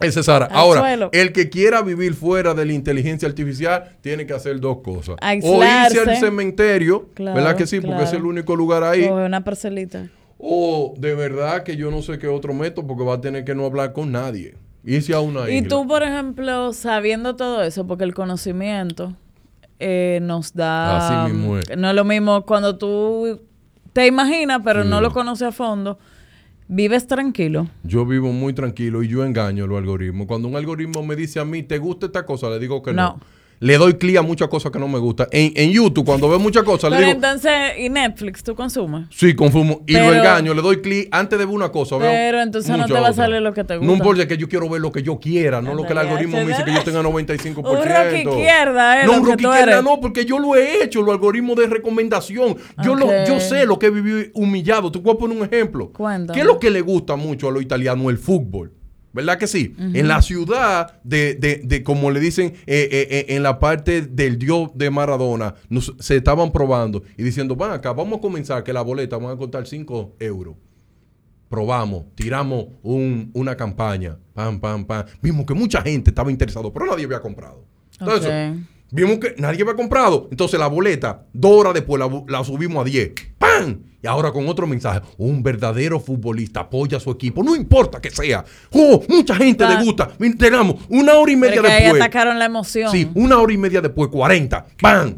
Speaker 2: Ese es Sara. Ahora, el que quiera vivir fuera de la inteligencia artificial tiene que hacer dos cosas.
Speaker 1: O irse
Speaker 2: al cementerio, ¿verdad que sí? Porque es el único lugar ahí.
Speaker 1: O una parcelita
Speaker 2: o de verdad que yo no sé qué otro método porque va a tener que no hablar con nadie. Irse a una
Speaker 1: Y tú, por ejemplo, sabiendo todo eso, porque el conocimiento eh, nos da...
Speaker 2: Así mismo
Speaker 1: No es lo mismo cuando tú te imaginas, pero no lo conoces a fondo. ¿Vives tranquilo?
Speaker 2: Yo vivo muy tranquilo y yo engaño los algoritmos. Cuando un algoritmo me dice a mí, ¿te gusta esta cosa? Le digo que no. no le doy clic a muchas cosas que no me gustan. En, YouTube, cuando veo muchas cosas,
Speaker 1: le
Speaker 2: digo.
Speaker 1: entonces, ¿y Netflix tú consumes?
Speaker 2: Sí, consumo. Y lo engaño, le doy clic antes de ver una cosa.
Speaker 1: Pero entonces no te va a salir lo que te gusta.
Speaker 2: No importa que yo quiero ver lo que yo quiera, no lo que el algoritmo me dice que yo tenga 95%. un
Speaker 1: rock izquierda, ¿eh?
Speaker 2: No, un rock izquierda, no, porque yo lo he hecho, los algoritmos de recomendación. Yo, lo, yo sé lo que he vivido humillado. Voy a poner un ejemplo.
Speaker 1: Cuéntame.
Speaker 2: ¿Qué es lo que le gusta mucho a los italianos? El fútbol. ¿Verdad que sí? En la ciudad de, de, de como le dicen, eh, eh, eh, en la parte del dios de Maradona, se estaban probando y diciendo, van acá, vamos a comenzar que la boleta van a costar 5 euros. Probamos, tiramos una campaña, pam, pam, pam. Vimos que mucha gente estaba interesado, pero nadie había comprado. Entonces, vimos que nadie había comprado. Entonces la boleta, dos horas después la, la subimos a 10. ¡Pam! Y ahora con otro mensaje, un verdadero futbolista apoya a su equipo, no importa que sea. Oh, mucha gente le gusta. Tenemos una hora y media después. Ahí
Speaker 1: atacaron la emoción.
Speaker 2: Sí, una hora y media después, 40. ¡Pam!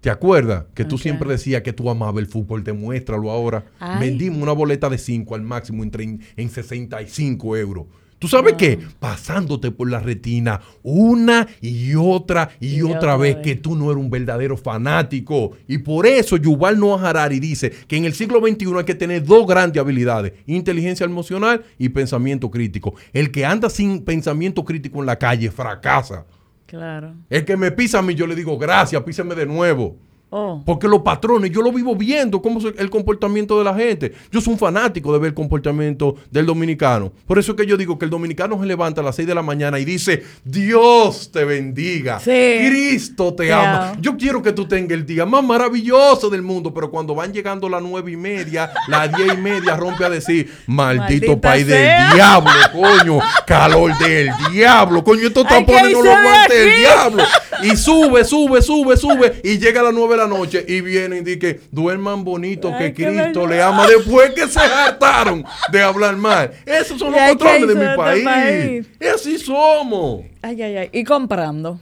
Speaker 2: ¿Te acuerdas que tú siempre decías que tú amabas el fútbol? Demuéstralo ahora. Vendimos una boleta de 5 al máximo en, en 65 euros. ¿Tú sabes qué? Pasándote por la retina una y otra y, otra vez que tú no eres un verdadero fanático. Y por eso Yuval Noah Harari dice que en el siglo XXI hay que tener dos grandes habilidades, inteligencia emocional y pensamiento crítico. El que anda sin pensamiento crítico en la calle fracasa.
Speaker 1: Claro.
Speaker 2: El que me pisa a mí, yo le digo gracias, písame de nuevo.
Speaker 1: Oh.
Speaker 2: Porque los patrones, yo lo vivo viendo, cómo es el comportamiento de la gente. Yo soy un fanático de ver el comportamiento del dominicano. Por eso es que yo digo que el dominicano se levanta a las 6 de la mañana y dice, Dios te bendiga. Cristo te ama. Yo quiero que tú tengas el día más maravilloso del mundo, pero cuando van llegando las nueve y media, las diez y media, rompe a decir, maldito país del diablo, coño, calor del diablo, coño, estos tapones no lo aguanta el diablo. Y sube, sube, sube, sube, y llega a las nueve la noche y vienen y que duerman bonito, que Cristo le ama después que se hartaron de hablar mal. Esos son los patrones de mi este país. Y así somos.
Speaker 1: Ay, ay, ay. Y comprando.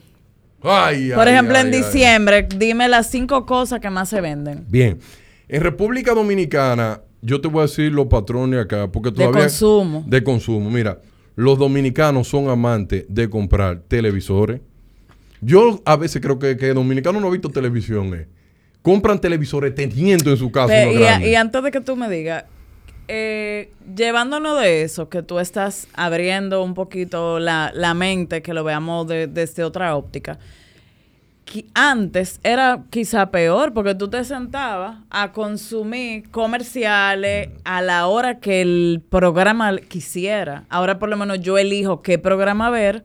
Speaker 2: Ay,
Speaker 1: Por ejemplo, en diciembre, dime las cinco cosas que más se venden.
Speaker 2: Bien. En República Dominicana, yo te voy a decir los patrones acá, porque todavía...
Speaker 1: De consumo.
Speaker 2: De consumo. Mira, los dominicanos son amantes de comprar televisores, yo a veces creo que, que dominicano no ha visto televisión. Eh. Compran televisores teniendo en su casa.
Speaker 1: y, antes de que tú me digas, eh, llevándonos de eso, que tú estás abriendo un poquito la, mente, que lo veamos desde otra óptica. antes era quizá peor porque tú te sentabas a consumir comerciales a la hora que el programa quisiera. Ahora por lo menos yo elijo qué programa ver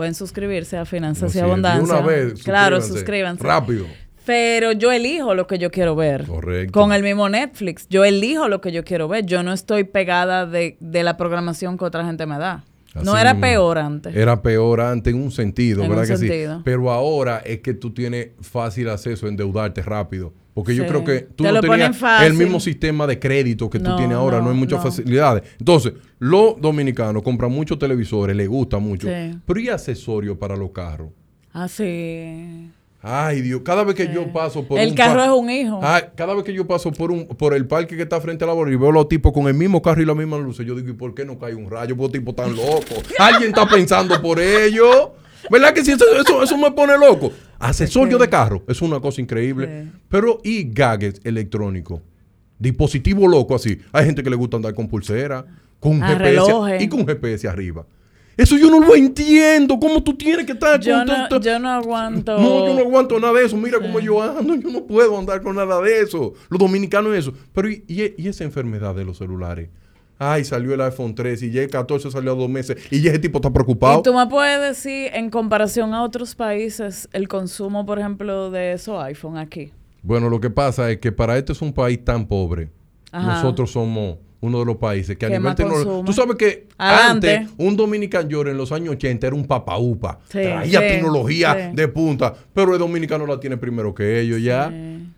Speaker 1: Pueden suscribirse a Finanzas y Abundancia.
Speaker 2: una vez,
Speaker 1: claro, suscríbanse.
Speaker 2: Rápido.
Speaker 1: Pero yo elijo lo que yo quiero ver.
Speaker 2: Correcto.
Speaker 1: Con el mismo Netflix. Yo elijo lo que yo quiero ver. Yo no estoy pegada de, la programación que otra gente me da. no era peor antes.
Speaker 2: Era peor antes en un sentido, ¿verdad que sí? Pero ahora es que tú tienes fácil acceso a endeudarte rápido. Porque yo creo que tú no tenías el mismo sistema de crédito que tú tienes ahora, no, hay muchas facilidades. Entonces, los dominicanos compran muchos televisores, les gusta mucho, pero ¿y accesorios para los carros?
Speaker 1: Ah, sí.
Speaker 2: Ay, Dios, cada vez que yo paso por
Speaker 1: el carro es un hijo.
Speaker 2: Ay, cada vez que yo paso por un por el parque que está frente a la borda y veo a los tipos con el mismo carro y la misma luz, yo digo, ¿y por qué no cae un rayo? Por tipo tan loco. *laughs* Alguien está pensando por ello. ¿Verdad que sí? Eso, eso, me pone loco. *laughs* Asesorio de carro, es una cosa increíble. Pero, ¿y gadgets electrónicos? Dispositivo loco así. Hay gente que le gusta andar con pulsera, con ah, GPS y con GPS arriba. Eso yo no lo entiendo. ¿Cómo tú tienes que estar
Speaker 1: yo no, yo no aguanto.
Speaker 2: No, yo no aguanto nada de eso. Mira cómo yo ando. Yo no puedo andar con nada de eso. Los dominicanos eso. Pero y esa enfermedad de los celulares? Ay, salió el iPhone 3 y ya el 14 salió a dos meses y ya ese tipo está preocupado.
Speaker 1: ¿Y tú me puedes decir, en comparación a otros países, el consumo, por ejemplo, de esos iPhone aquí?
Speaker 2: Bueno, lo que pasa es que para este es un país tan pobre, nosotros somos uno de los países que a nivel tecnológico. Tú sabes que antes un Dominican York en los años 80 era un papaupa. traía tecnología de punta. Pero el dominicano la tiene primero que ellos ya.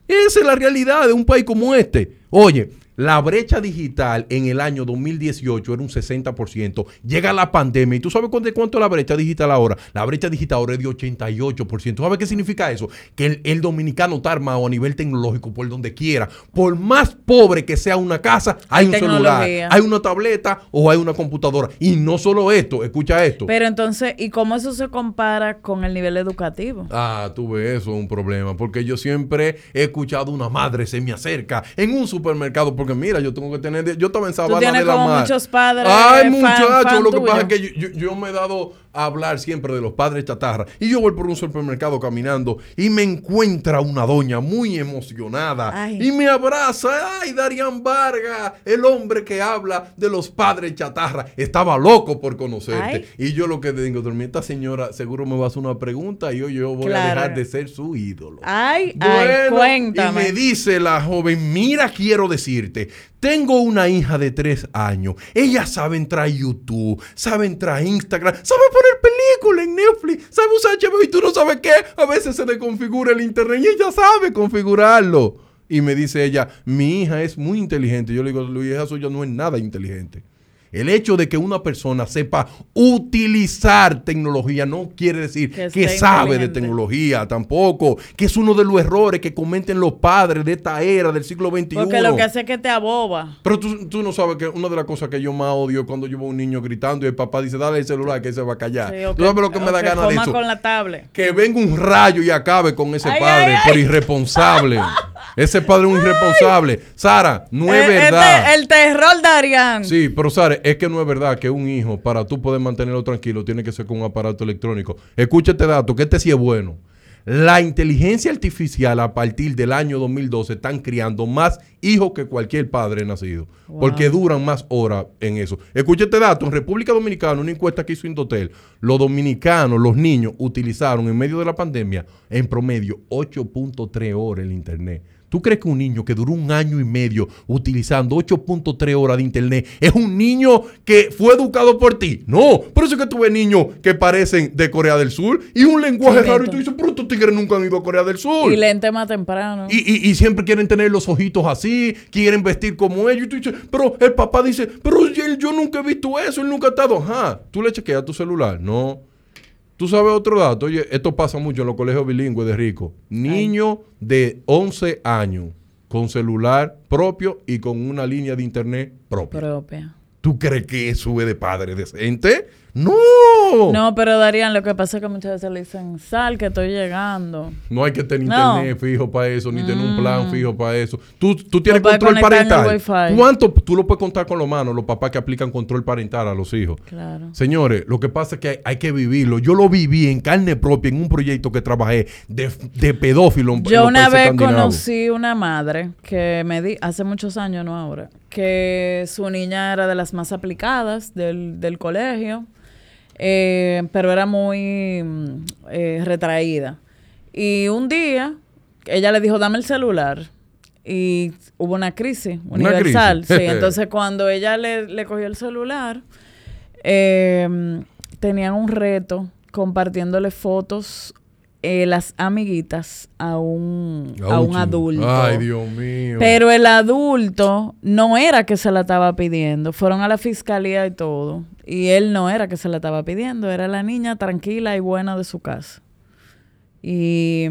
Speaker 2: Esa es la realidad de un país como este. Oye, la brecha digital en el año 2018 era un 60%. Llega la pandemia y tú sabes cuánto, cuánto es la brecha digital ahora. La brecha digital ahora es de 88%. ¿Sabes qué significa eso? Que el, dominicano está armado a nivel tecnológico por donde quiera. Por más pobre que sea una casa, hay un celular, hay una tableta o hay una computadora. Y no solo esto, escucha esto.
Speaker 1: Pero entonces, ¿y cómo eso se compara con el nivel educativo?
Speaker 2: Ah, tú ves, eso es un problema. Porque yo siempre he escuchado una madre se me acerca en un supermercado porque mira, yo tengo que tener, yo estaba en Sabana
Speaker 1: ¿Tú tienes
Speaker 2: de
Speaker 1: como muchos padres.
Speaker 2: Ay, muchachos, lo que pasa es que yo, yo, me he dado a hablar siempre de los padres chatarra y yo voy por un supermercado caminando y me encuentra una doña muy emocionada y me abraza. Ay, Darían Vargas, el hombre que habla de los padres chatarra. Estaba loco por conocerte. Y yo lo que te digo, esta señora seguro me va a hacer una pregunta y yo, yo voy a dejar de ser su ídolo.
Speaker 1: Ay, ay, cuéntame.
Speaker 2: Y me dice la joven, mira, quiero decirte, tengo una hija de tres años. Ella sabe entrar a YouTube, sabe entrar a Instagram, sabe poner películas en Netflix, sabe usar HBO y tú no sabes qué. A veces se le configura el internet y ella sabe configurarlo. Y me dice ella, mi hija es muy inteligente. Yo le digo, Luis, hija suya no es nada inteligente. El hecho de que una persona sepa utilizar tecnología no quiere decir que, sabe de tecnología tampoco, que es uno de los errores que cometen los padres de esta era del siglo XXI.
Speaker 1: Porque lo que hace es que te aboba.
Speaker 2: Pero tú, no sabes que una de las cosas que yo más odio es cuando yo veo a un niño gritando y el papá dice, dale el celular que se va a callar. tú sabes lo que me da ganas de eso.
Speaker 1: con la tablet.
Speaker 2: Que venga un rayo y acabe con ese padre por irresponsable. *laughs* ese padre es un irresponsable. Sara, no es eh, verdad.
Speaker 1: el terror de Arián.
Speaker 2: Sí, pero Sara, es que no es verdad que un hijo, para tú poder mantenerlo tranquilo, tiene que ser con un aparato electrónico. Escucha este dato, que este sí es bueno. La inteligencia artificial a partir del año 2012 están criando más hijos que cualquier padre nacido, porque duran más horas en eso. Escucha este dato, en República Dominicana, una encuesta que hizo Indotel, los dominicanos, los niños, utilizaron en medio de la pandemia en promedio 8.3 horas el Internet. ¿Tú crees que un niño que duró un año y medio utilizando 8.3 horas de internet es un niño que fue educado por ti? No, por eso es que tú ves niños que parecen de Corea del Sur y un lenguaje raro y tú dices, pero estos tigres nunca han ido a Corea del Sur.
Speaker 1: Y lente más temprano.
Speaker 2: Y, siempre quieren tener los ojitos así, quieren vestir como ellos. Y tú dices, pero el papá dice, pero yo nunca he visto eso, él nunca ha estado. Ajá, tú le chequeas tu celular. No. Tú sabes otro dato, oye, esto pasa mucho en los colegios bilingües de rico. Niño de 11 años con celular propio y con una línea de internet propia.
Speaker 1: Propia.
Speaker 2: ¿Tú crees que eso es de padre decente? ¡No!
Speaker 1: No, pero Darían, lo que pasa es que muchas veces le dicen, sal que estoy llegando.
Speaker 2: No hay que tener internet fijo para eso, ni tener un plan mm. fijo para eso. Tú, tú tienes control parental. ¿Cuánto? Tú lo puedes contar con los manos, los papás que aplican control parental a los hijos.
Speaker 1: Claro.
Speaker 2: Señores, lo que pasa es que hay, que vivirlo. Yo lo viví en carne propia en un proyecto que trabajé de, de pedófilo.
Speaker 1: Yo una vez conocí una madre que me di, hace muchos años, no ahora, que su niña era de las más aplicadas del, del colegio eh, pero era muy mm, eh, retraída. Y un día ella le dijo, dame el celular. Y hubo una crisis universal. Sí, entonces cuando ella le, cogió el celular, em, tenían un reto compartiéndole fotos eh, las amiguitas a un, a un adulto.
Speaker 2: Ay, Dios mío.
Speaker 1: Pero el adulto no era que se la estaba pidiendo. Fueron a la fiscalía y todo. Y él no era que se la estaba pidiendo, era la niña tranquila y buena de su casa. Y,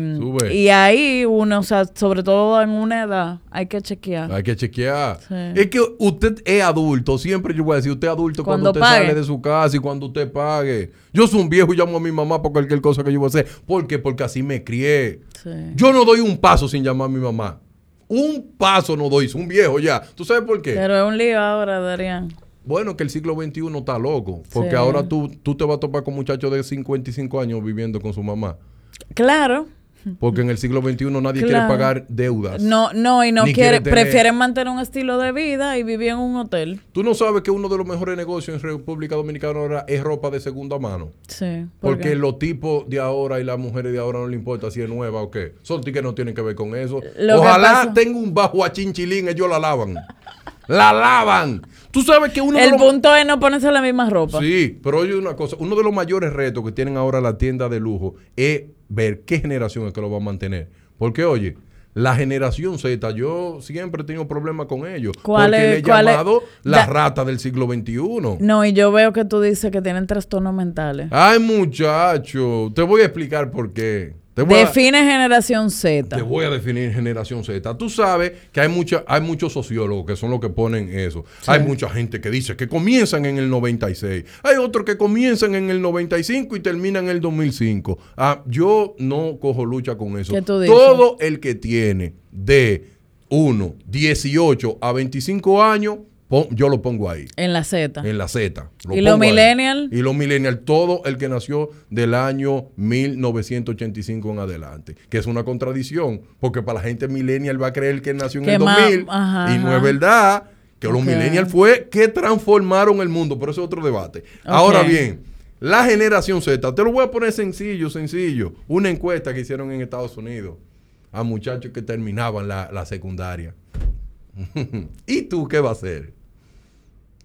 Speaker 1: y ahí uno, o sea, sobre todo en una edad, hay que chequear.
Speaker 2: Hay que chequear. Es que usted es adulto, siempre yo voy a decir, usted es adulto cuando, usted sale de su casa y cuando usted pague. Yo soy un viejo y llamo a mi mamá por cualquier cosa que yo voy a hacer. ¿Por qué? Porque así me crié. Yo no doy un paso sin llamar a mi mamá. Un paso no doy, soy un viejo ya. ¿Tú sabes por qué?
Speaker 1: Pero es un lío ahora, Darían.
Speaker 2: Bueno, que el siglo XXI está loco. Porque ahora tú, tú te vas a topar con muchachos de 55 años viviendo con su mamá.
Speaker 1: Claro.
Speaker 2: Porque en el siglo XXI nadie quiere pagar deudas.
Speaker 1: No, no, y no quiere, prefieren mantener un estilo de vida y vivir en un hotel.
Speaker 2: Tú no sabes que uno de los mejores negocios en República Dominicana ahora es ropa de segunda mano.
Speaker 1: Sí.
Speaker 2: porque los tipos de ahora y las mujeres de ahora no le importa si es nueva o qué. Son que no tienen que ver con eso. Ojalá tenga un bajo a chinchilín, ellos la lavan. la lavan. Tú sabes que uno
Speaker 1: El punto es no ponerse la misma ropa.
Speaker 2: Sí, pero oye una cosa, uno de los mayores retos que tienen ahora la tienda de lujo es ver qué generación es que lo va a mantener. Porque oye, La generación Z, yo siempre he tenido problemas con ellos. ¿Cuál porque es, le he llamado la rata del siglo XXI.
Speaker 1: No, y yo veo que tú dices que tienen trastornos mentales.
Speaker 2: Ay, muchacho, te voy a explicar por qué.
Speaker 1: Define generación Z.
Speaker 2: Te voy a definir generación Z. Tú sabes que hay, mucha, hay muchos sociólogos que son los que ponen eso. Hay mucha gente que dice que comienzan en el 96. Hay otros que comienzan en el 95 y terminan en el 2005. Ah, yo no cojo lucha con eso. Todo el que tiene de 1, 18 a 25 años yo lo pongo ahí.
Speaker 1: En la Z.
Speaker 2: En la Z.
Speaker 1: ¿Y los millennials?
Speaker 2: Y los millennials, todo el que nació del año 1985 en adelante. Que es una contradicción, porque para la gente millennial va a creer que nació en el 2000 y no es verdad. Que los millennials fue que transformaron el mundo, pero eso es otro debate. Ahora bien, la generación Z, te lo voy a poner sencillo, sencillo. Una encuesta que hicieron en Estados Unidos a muchachos que terminaban la, la secundaria. *laughs* ¿Y tú qué vas a hacer?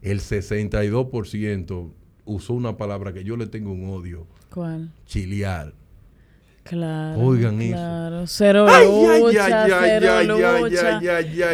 Speaker 2: El 62% usó una palabra que yo le tengo un odio.
Speaker 1: ¿Cuál?
Speaker 2: Chilear.
Speaker 1: Claro.
Speaker 2: Oigan
Speaker 1: claro. eso. Cero lucha, cero lucha.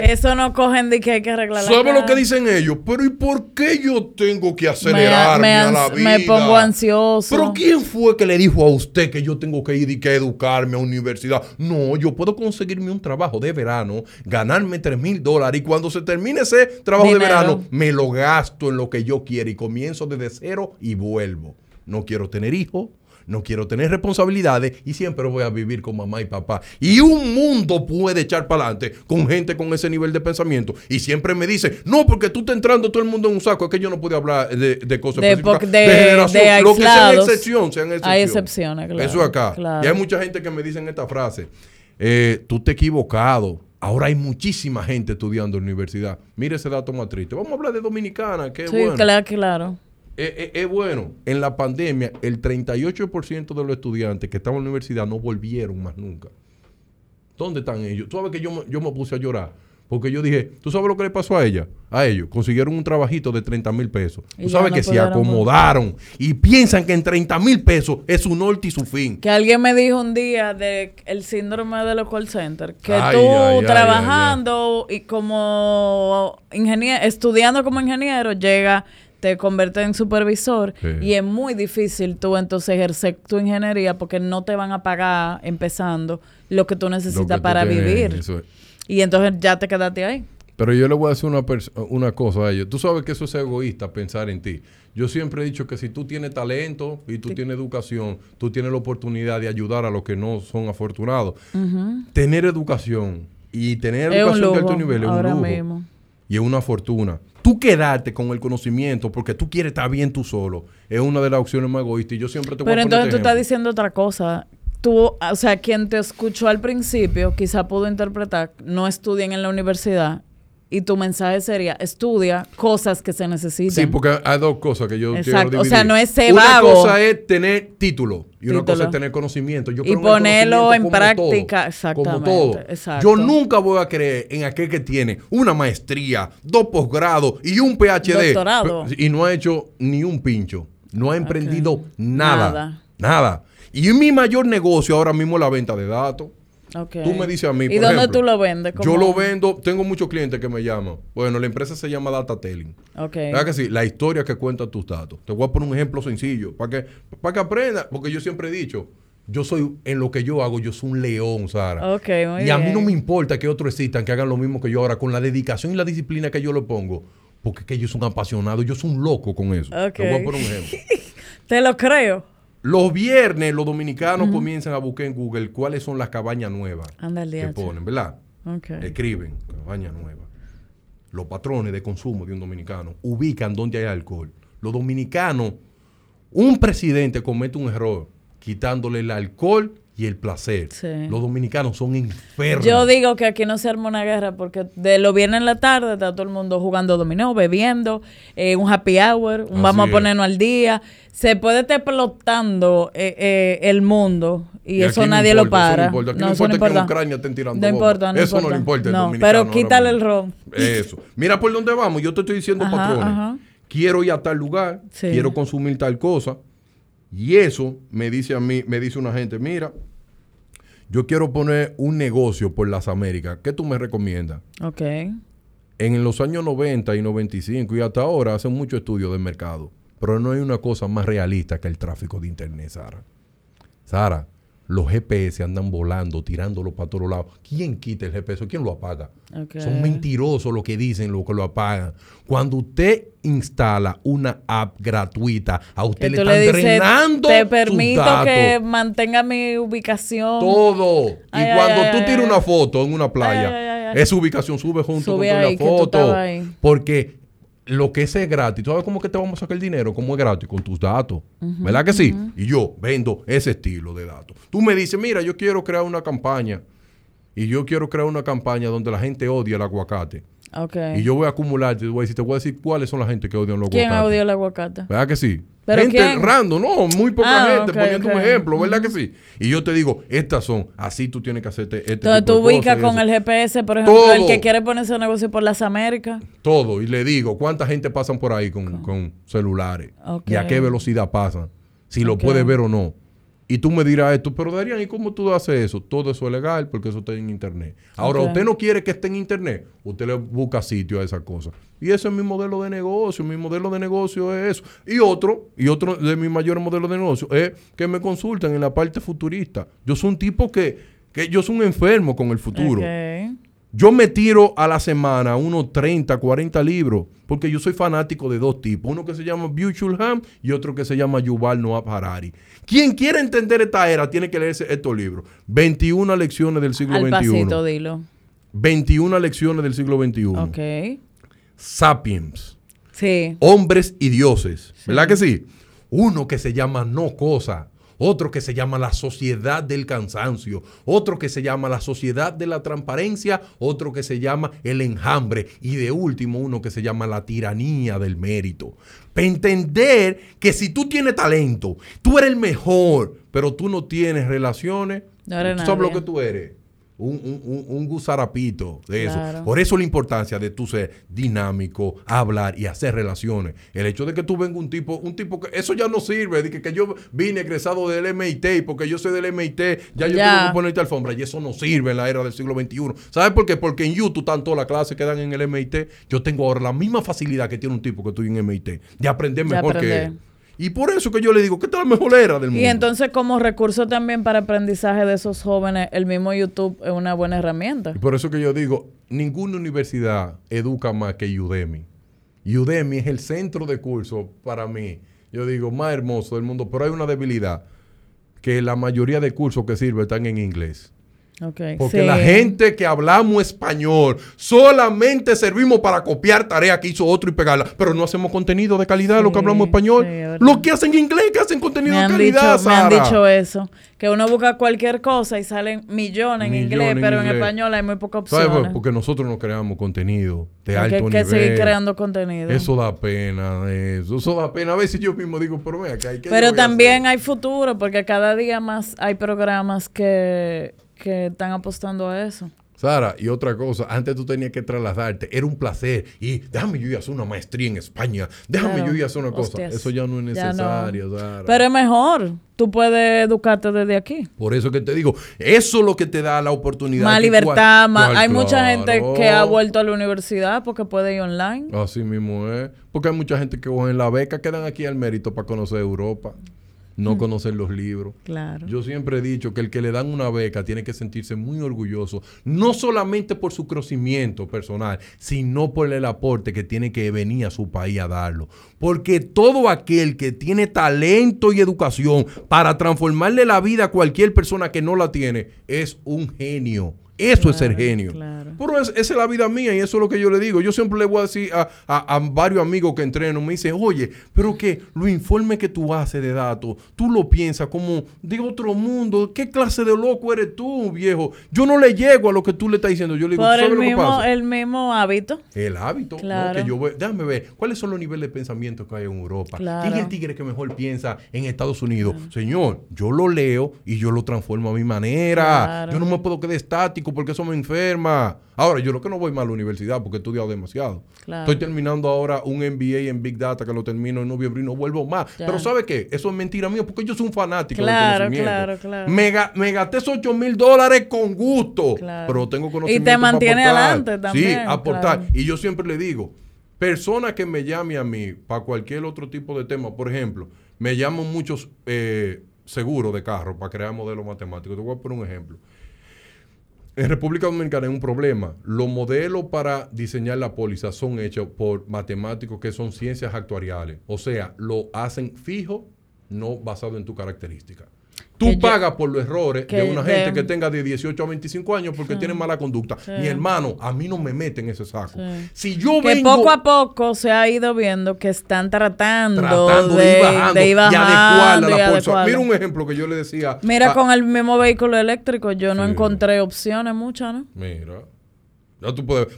Speaker 1: Eso no cogen de que hay que arreglar
Speaker 2: ¿Sabe lo que dicen ellos? Pero ¿y por qué yo tengo que acelerarme a la vida?
Speaker 1: Me pongo ansioso.
Speaker 2: ¿Pero quién fue que le dijo a usted que yo tengo que ir y que educarme a universidad? No, yo puedo conseguirme un trabajo de verano, ganarme 3 mil dólares y cuando se termine ese trabajo de verano, me lo gasto en lo que yo quiero y comienzo desde cero y vuelvo. No quiero tener hijos no quiero tener responsabilidades y siempre voy a vivir con mamá y papá. Y un mundo puede echar para adelante con gente con ese nivel de pensamiento. Y siempre me dice, no, porque tú estás entrando todo el mundo en un saco, es que yo no puedo hablar de, de cosas
Speaker 1: de, de, de, generación.
Speaker 2: Lo que sea excepción, sean excepción.
Speaker 1: Hay excepciones, claro.
Speaker 2: Eso acá. Y hay mucha gente que me dice esta frase, eh, tú te equivocado. Ahora hay muchísima gente estudiando en la universidad. Mire ese dato más triste. Vamos a hablar de Dominicana,
Speaker 1: sí, claro, claro.
Speaker 2: Eh, eh, es, bueno. En la pandemia, el 38% de los estudiantes que estaban en la universidad no volvieron más nunca. ¿Dónde están ellos? Tú sabes que yo, yo me puse a llorar. Porque yo dije, ¿tú sabes lo que le pasó a ella? A ellos. Consiguieron un trabajito de 30 mil pesos. Tú sabes que se acomodaron y piensan que en 30 mil pesos es su norte y su fin.
Speaker 1: Que alguien me dijo un día de el síndrome de los call centers. Que tú trabajando y como ingeniero, estudiando como ingeniero, llega te convierte en supervisor y es muy difícil tú entonces ejercer tu ingeniería porque no te van a pagar empezando lo que tú necesitas para vivir. Y entonces ya te quedaste ahí.
Speaker 2: Pero yo le voy a decir una, una cosa a ellos. Tú sabes que eso es egoísta pensar en ti. Yo siempre he dicho que si tú tienes talento y tú tienes educación, tú tienes la oportunidad de ayudar a los que no son afortunados. Tener educación y tener educación de alto nivel es un lujo. Y es una fortuna tú quedarte con el conocimiento porque tú quieres estar bien tú solo es una de las opciones más egoístas. Y yo siempre te
Speaker 1: voy Pero entonces tú estás diciendo otra cosa. Tú, o sea, quien te escuchó al principio, quizá pudo interpretar, no estudien en la universidad y tu mensaje sería estudia cosas que se necesitan.
Speaker 2: Sí, porque hay dos cosas que yo quiero dividir. O
Speaker 1: sea, no es
Speaker 2: ser vago. Una cosa es tener título y una cosa es tener conocimiento.
Speaker 1: Yo y ponerlo en práctica, exactamente. Como todo.
Speaker 2: Yo nunca voy a creer en aquel que tiene una maestría, dos posgrados y un PhD.
Speaker 1: Doctorado.
Speaker 2: Y no ha hecho ni un pincho. No ha emprendido nada, nada. Nada. Y mi mayor negocio ahora mismo es la venta de datos. Tú me dices a mí.
Speaker 1: ¿Y dónde tú lo vendes?
Speaker 2: Yo lo vendo, tengo muchos clientes que me llaman. Bueno, la empresa se llama Datatelling.
Speaker 1: Ok.
Speaker 2: ¿Verdad que sí? La historia que cuenta tus datos. Te voy a poner un ejemplo sencillo para que, para que aprendas, porque yo siempre he dicho, yo soy, en lo que yo hago, yo soy un león, Sara.
Speaker 1: Ok,
Speaker 2: muy
Speaker 1: Y
Speaker 2: a mí no me importa que otros existan, que hagan lo mismo que yo ahora, con la dedicación y la disciplina que yo le pongo. Porque es que yo soy un apasionado, yo soy un loco con eso. Te voy a poner un ejemplo. *laughs*
Speaker 1: Te lo creo.
Speaker 2: Los viernes los dominicanos comienzan a buscar en Google cuáles son las cabañas nuevas que ponen, ¿verdad? Escriben cabaña nueva. Los patrones de consumo de un dominicano ubican dónde hay alcohol. Los dominicanos, un presidente comete un error quitándole el alcohol y el placer. Los dominicanos son enfermos.
Speaker 1: Yo digo que aquí no se arma una guerra porque de lo viene en la tarde está todo el mundo jugando dominó, bebiendo, eh, un happy hour, un vamos a ponernos al día. Se puede estar explotando eh, eh, el mundo y, eso nadie lo para.
Speaker 2: no importa, no, no importa, que en Ucrania estén tirando
Speaker 1: no importa,
Speaker 2: Eso no le importa
Speaker 1: no, Pero quítale el ron.
Speaker 2: Eso. Mira por dónde vamos. Yo te estoy diciendo, patrones. Quiero ir a tal lugar, quiero consumir tal cosa y eso me dice a mí, me dice una gente, mira, yo quiero poner un negocio por las Américas. ¿Qué tú me recomiendas?
Speaker 1: Ok.
Speaker 2: En los años 90 y 95 y hasta ahora hacen mucho estudio del mercado. Pero no hay una cosa más realista que el tráfico de Internet, Sara. Sara, los GPS andan volando, tirándolo para todos lados. ¿Quién quita el GPS? ¿Quién lo apaga? Son mentirosos los que dicen lo que lo apagan. Cuando usted instala una app gratuita, a usted le están drenando
Speaker 1: Te permito que mantenga mi ubicación.
Speaker 2: Todo. y cuando tú tiras una foto en una playa, esa ubicación sube junto con la foto. Porque lo que es gratis, ¿tú sabes cómo que te vamos a sacar el dinero? ¿Cómo es gratis? Con tus datos. ¿Verdad que sí? Y yo vendo ese estilo de datos. Tú me dices, mira, yo quiero crear una campaña y yo quiero crear una campaña donde la gente odia el aguacate.
Speaker 1: Okay.
Speaker 2: Y yo voy a acumular, te voy a decir, te voy a decir cuáles son las gente que odian los aguacates.
Speaker 1: ¿Quién odia el aguacate?
Speaker 2: ¿Verdad que sí? Gente random, no, muy poca ah, gente poniendo un ejemplo, ¿verdad que sí? Y yo te digo, estas son, así tú tienes que hacerte este
Speaker 1: Entonces tú ubicas con el GPS, por ejemplo, el que quiere ponerse un negocio por las Américas.
Speaker 2: Todo, y le digo, ¿cuánta gente pasan por ahí con, celulares? ¿Y a qué velocidad pasan? Si lo puedes ver o no. Y tú me dirás esto, pero Darían, ¿y cómo tú haces eso? Todo eso es legal porque eso está en Internet. Ahora, usted no quiere que esté en Internet, usted le busca sitio a esa cosa. Y ese es mi modelo de negocio. Mi modelo de negocio es eso. Y otro, y otro de mis mayores modelos de negocio es que me consulten en la parte futurista. Yo soy un tipo que, que yo soy un enfermo con el futuro. Yo me tiro a la semana unos 30, 40 libros, porque yo soy fanático de dos tipos, uno que se llama Byung Ham y otro que se llama Yuval Noah Harari. Quien quiera entender esta era tiene que leerse estos libros. 21 lecciones del siglo Al
Speaker 1: Pasito, dilo.
Speaker 2: 21 lecciones del siglo XXI.
Speaker 1: Ok.
Speaker 2: Sapiens.
Speaker 1: Sí.
Speaker 2: Hombres y dioses. ¿Verdad que sí? Uno que se llama No Cosa otro que se llama la sociedad del cansancio, otro que se llama la sociedad de la transparencia, otro que se llama el enjambre. Y de último uno que se llama la tiranía del mérito. Para entender que si tú tienes talento, tú eres el mejor, pero tú no tienes relaciones,
Speaker 1: no eres
Speaker 2: tú sabes lo que tú eres un, un, gusarapito de eso. Por eso la importancia de tú ser dinámico, hablar y hacer relaciones. El hecho de que tú vengas un tipo, un tipo que eso ya no sirve, de que, que yo vine egresado del MIT y porque yo soy del MIT, ya yo tengo que ponerte alfombra y eso no sirve en la era del siglo XXI. ¿Sabes por qué? Porque en YouTube están todas las clases que dan en el MIT. Yo tengo ahora la misma facilidad que tiene un tipo que estoy en MIT de aprender mejor que él. Y por eso que yo le digo, ¿qué tal la mejor era del mundo?
Speaker 1: Y entonces como recurso también para aprendizaje de esos jóvenes, el mismo YouTube es una buena herramienta.
Speaker 2: Y por eso que yo digo, ninguna universidad educa más que Udemy. Udemy es el centro de curso para mí. Yo digo, más hermoso del mundo, pero hay una debilidad, que la mayoría de cursos que sirven están en inglés. Porque la gente que hablamos español solamente servimos para copiar tareas que hizo otro y pegarla, pero no hacemos contenido de calidad lo que hablamos español. lo que hacen inglés, que hacen contenido de calidad.
Speaker 1: me han dicho eso, que uno busca cualquier cosa y salen millones en inglés, pero en español hay muy pocas opciones.
Speaker 2: Porque nosotros no creamos contenido de alto nivel. Hay que
Speaker 1: seguir creando contenido.
Speaker 2: Eso da pena, eso, eso da pena. A veces yo mismo digo, pero vea que hay que...
Speaker 1: Pero también hay futuro, porque cada día más hay programas que que están apostando a eso.
Speaker 2: Sara, y otra cosa, antes tú tenías que trasladarte, era un placer, y déjame yo ir a hacer una maestría en España, déjame yo ir a hacer una cosa. Eso ya no es necesario, Sara.
Speaker 1: Pero es mejor, tú puedes educarte desde aquí.
Speaker 2: Por eso que te digo, eso es lo que te da la oportunidad.
Speaker 1: Más libertad, más, hay mucha gente que ha vuelto a la universidad porque puede ir online.
Speaker 2: Así mismo es, porque hay mucha gente que cogen la beca, quedan aquí al mérito para conocer Europa no conocer los libros.
Speaker 1: Claro.
Speaker 2: Yo siempre he dicho que el que le dan una beca tiene que sentirse muy orgulloso, no solamente por su crecimiento personal, sino por el aporte que tiene que venir a su país a darlo. Porque todo aquel que tiene talento y educación para transformarle la vida a cualquier persona que no la tiene, es un genio. Eso es ser genio. Pero esa es la vida mía y eso es lo que yo le digo. Yo siempre le voy a decir a, varios amigos que entreno, me dicen, oye, pero que lo informe que tú haces de datos, tú lo piensas como de otro mundo. ¿Qué clase de loco eres tú, viejo? Yo no le llego a lo que tú le estás diciendo. Yo le digo,
Speaker 1: ¿sabes el lo mismo, que pasa? El mismo hábito.
Speaker 2: El hábito. Claro. Que yo déjame ver, ¿cuáles son los niveles de pensamiento que hay en Europa? ¿Quién es el tigre que mejor piensa en Estados Unidos? Señor, yo lo leo y yo lo transformo a mi manera. Yo no me puedo quedar estático porque eso me enferma. Ahora, yo lo que no voy más a la universidad porque he estudiado demasiado. Estoy terminando ahora un MBA en Big Data que lo termino en noviembre y no vuelvo más. Pero ¿sabe qué? Eso es mentira mía porque yo soy un fanático
Speaker 1: claro, del Claro, claro,
Speaker 2: me, me gasté esos 8 mil dólares con gusto. Pero tengo conocimiento
Speaker 1: Y te mantiene adelante también.
Speaker 2: Sí, aportar. Y yo siempre le digo, persona que me llame a mí para cualquier otro tipo de tema, por ejemplo, me llaman muchos eh, seguros de carro para crear modelos matemáticos. Te voy a poner un ejemplo. En República Dominicana hay un problema. Los modelos para diseñar la póliza son hechos por matemáticos que son ciencias actuariales. O sea, lo hacen fijo, no basado en tu característica. Tú pagas por los errores de una gente que tenga de 18 a 25 años porque tiene mala conducta. Mi hermano, a mí no me meten en ese saco. Si yo
Speaker 1: que poco a poco se ha ido viendo que están tratando, de, ir bajando, de ir
Speaker 2: bajando y adecuarla la Mira un ejemplo que yo le decía.
Speaker 1: Mira, con el mismo vehículo eléctrico yo no encontré opciones muchas, ¿no?
Speaker 2: Mira.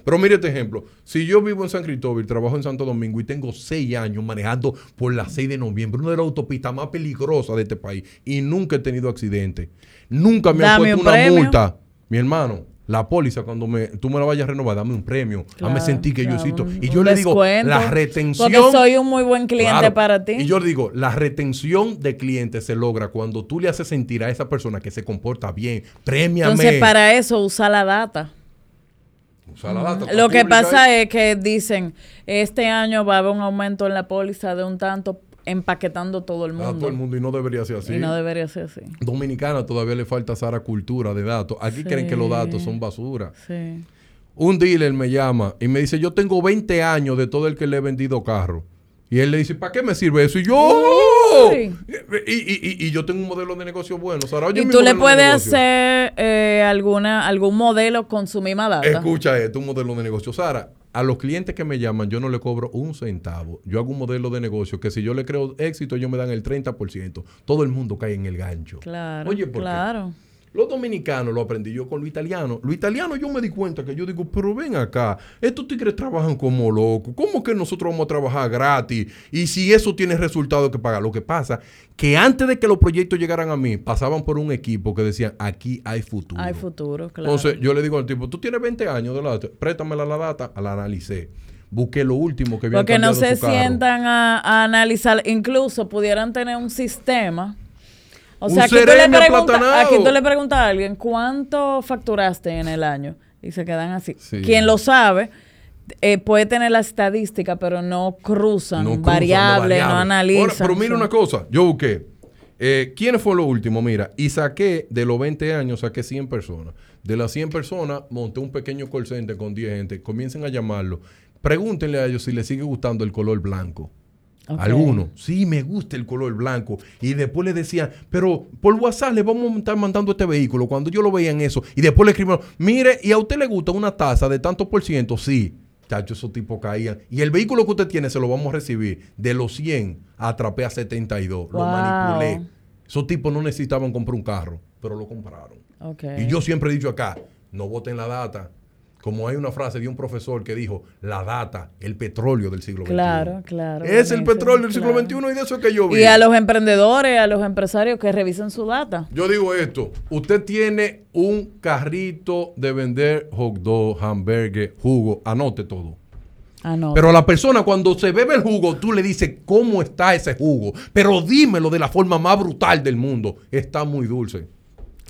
Speaker 2: Pero mire este ejemplo. Si yo vivo en San Cristóbal, trabajo en Santo Domingo y tengo seis años manejando por la 6 de noviembre, una de las autopistas más peligrosas de este país, y nunca he tenido accidente, nunca me han puesto una multa, mi hermano, la póliza, cuando me, tú me la vayas a renovar, dame un premio. Claro, sentir que yo cito. Y yo le digo, la retención.
Speaker 1: Porque soy un muy buen cliente para ti.
Speaker 2: Y yo le digo, la retención de clientes se logra cuando tú le haces sentir a esa persona que se comporta bien. Premiame.
Speaker 1: Entonces, para eso usa la data. Lo que pasa es que dicen, este año va a haber un aumento en la póliza de un tanto empaquetando todo el mundo.
Speaker 2: todo el mundo y no debería ser así.
Speaker 1: Y no debería ser así.
Speaker 2: Dominicana todavía le falta esa cultura de datos. Aquí creen que los datos son basura. Un dealer me llama y me dice, yo tengo 20 años de todo el que le he vendido carro. Y él le dice, ¿para qué me sirve eso? Y yo, y, yo tengo un modelo de negocio bueno.
Speaker 1: y tú le puedes hacer eh, alguna, algún modelo con su misma data.
Speaker 2: Escucha esto, un modelo de negocio. Sara, a los clientes que me llaman, yo no le cobro un centavo. Yo hago un modelo de negocio que si yo le creo éxito, ellos me dan el 30%. Todo el mundo cae en el gancho.
Speaker 1: Claro. Oye, ¿por claro.
Speaker 2: Los dominicanos lo aprendí yo con lo italiano. Lo italiano yo me di cuenta que yo digo, pero ven acá, estos tigres trabajan como locos. ¿Cómo que nosotros vamos a trabajar gratis? Y si eso tiene resultado que pagar. Lo que pasa que antes de que los proyectos llegaran a mí, pasaban por un equipo que decían, aquí hay futuro.
Speaker 1: Hay futuro, claro.
Speaker 2: Entonces yo le digo al tipo, tú tienes 20 años de la préstamela la data, la analicé busqué lo último que había
Speaker 1: Porque no se sientan a, analizar, incluso pudieran tener un sistema o sea, aquí tú, le aquí tú le preguntas a alguien, ¿cuánto facturaste en el año? Y se quedan así. Quien lo sabe, eh, puede tener la estadística, pero no cruzan, variables, no, analizan.
Speaker 2: pero mira una cosa, yo busqué. Eh, ¿Quiénes fue lo último? Mira, y saqué de los 20 años, saqué 100 personas. De las 100 personas, monté un pequeño call center con 10 gente. Comiencen a llamarlo. Pregúntenle a ellos si les sigue gustando el color blanco. Algunos, sí, me gusta el color blanco. Y después le decían, pero por WhatsApp le vamos a estar mandando este vehículo. Cuando yo lo veía en eso. Y después le escribieron, mire, ¿y a usted le gusta una tasa de tantos por ciento? Sí. Chacho, esos tipos caían. Y el vehículo que usted tiene se lo vamos a recibir. De los 100, atrapé a 72. Lo manipulé. Esos tipos no necesitaban comprar un carro, pero lo compraron. Y yo siempre he dicho acá, no voten la data como hay una frase de un profesor que dijo, la data, el petróleo del siglo XXI.
Speaker 1: Claro, claro.
Speaker 2: Es el petróleo del siglo XXI y de eso es que yo
Speaker 1: veo. Y a los emprendedores, a los empresarios que revisen su data.
Speaker 2: Yo digo esto, usted tiene un carrito de vender hot dog, hamburgues, jugo, anote todo. Anote. Pero a la persona cuando se bebe el jugo, tú le dices, ¿cómo está ese jugo? Pero dímelo de la forma más brutal del mundo. Está muy dulce.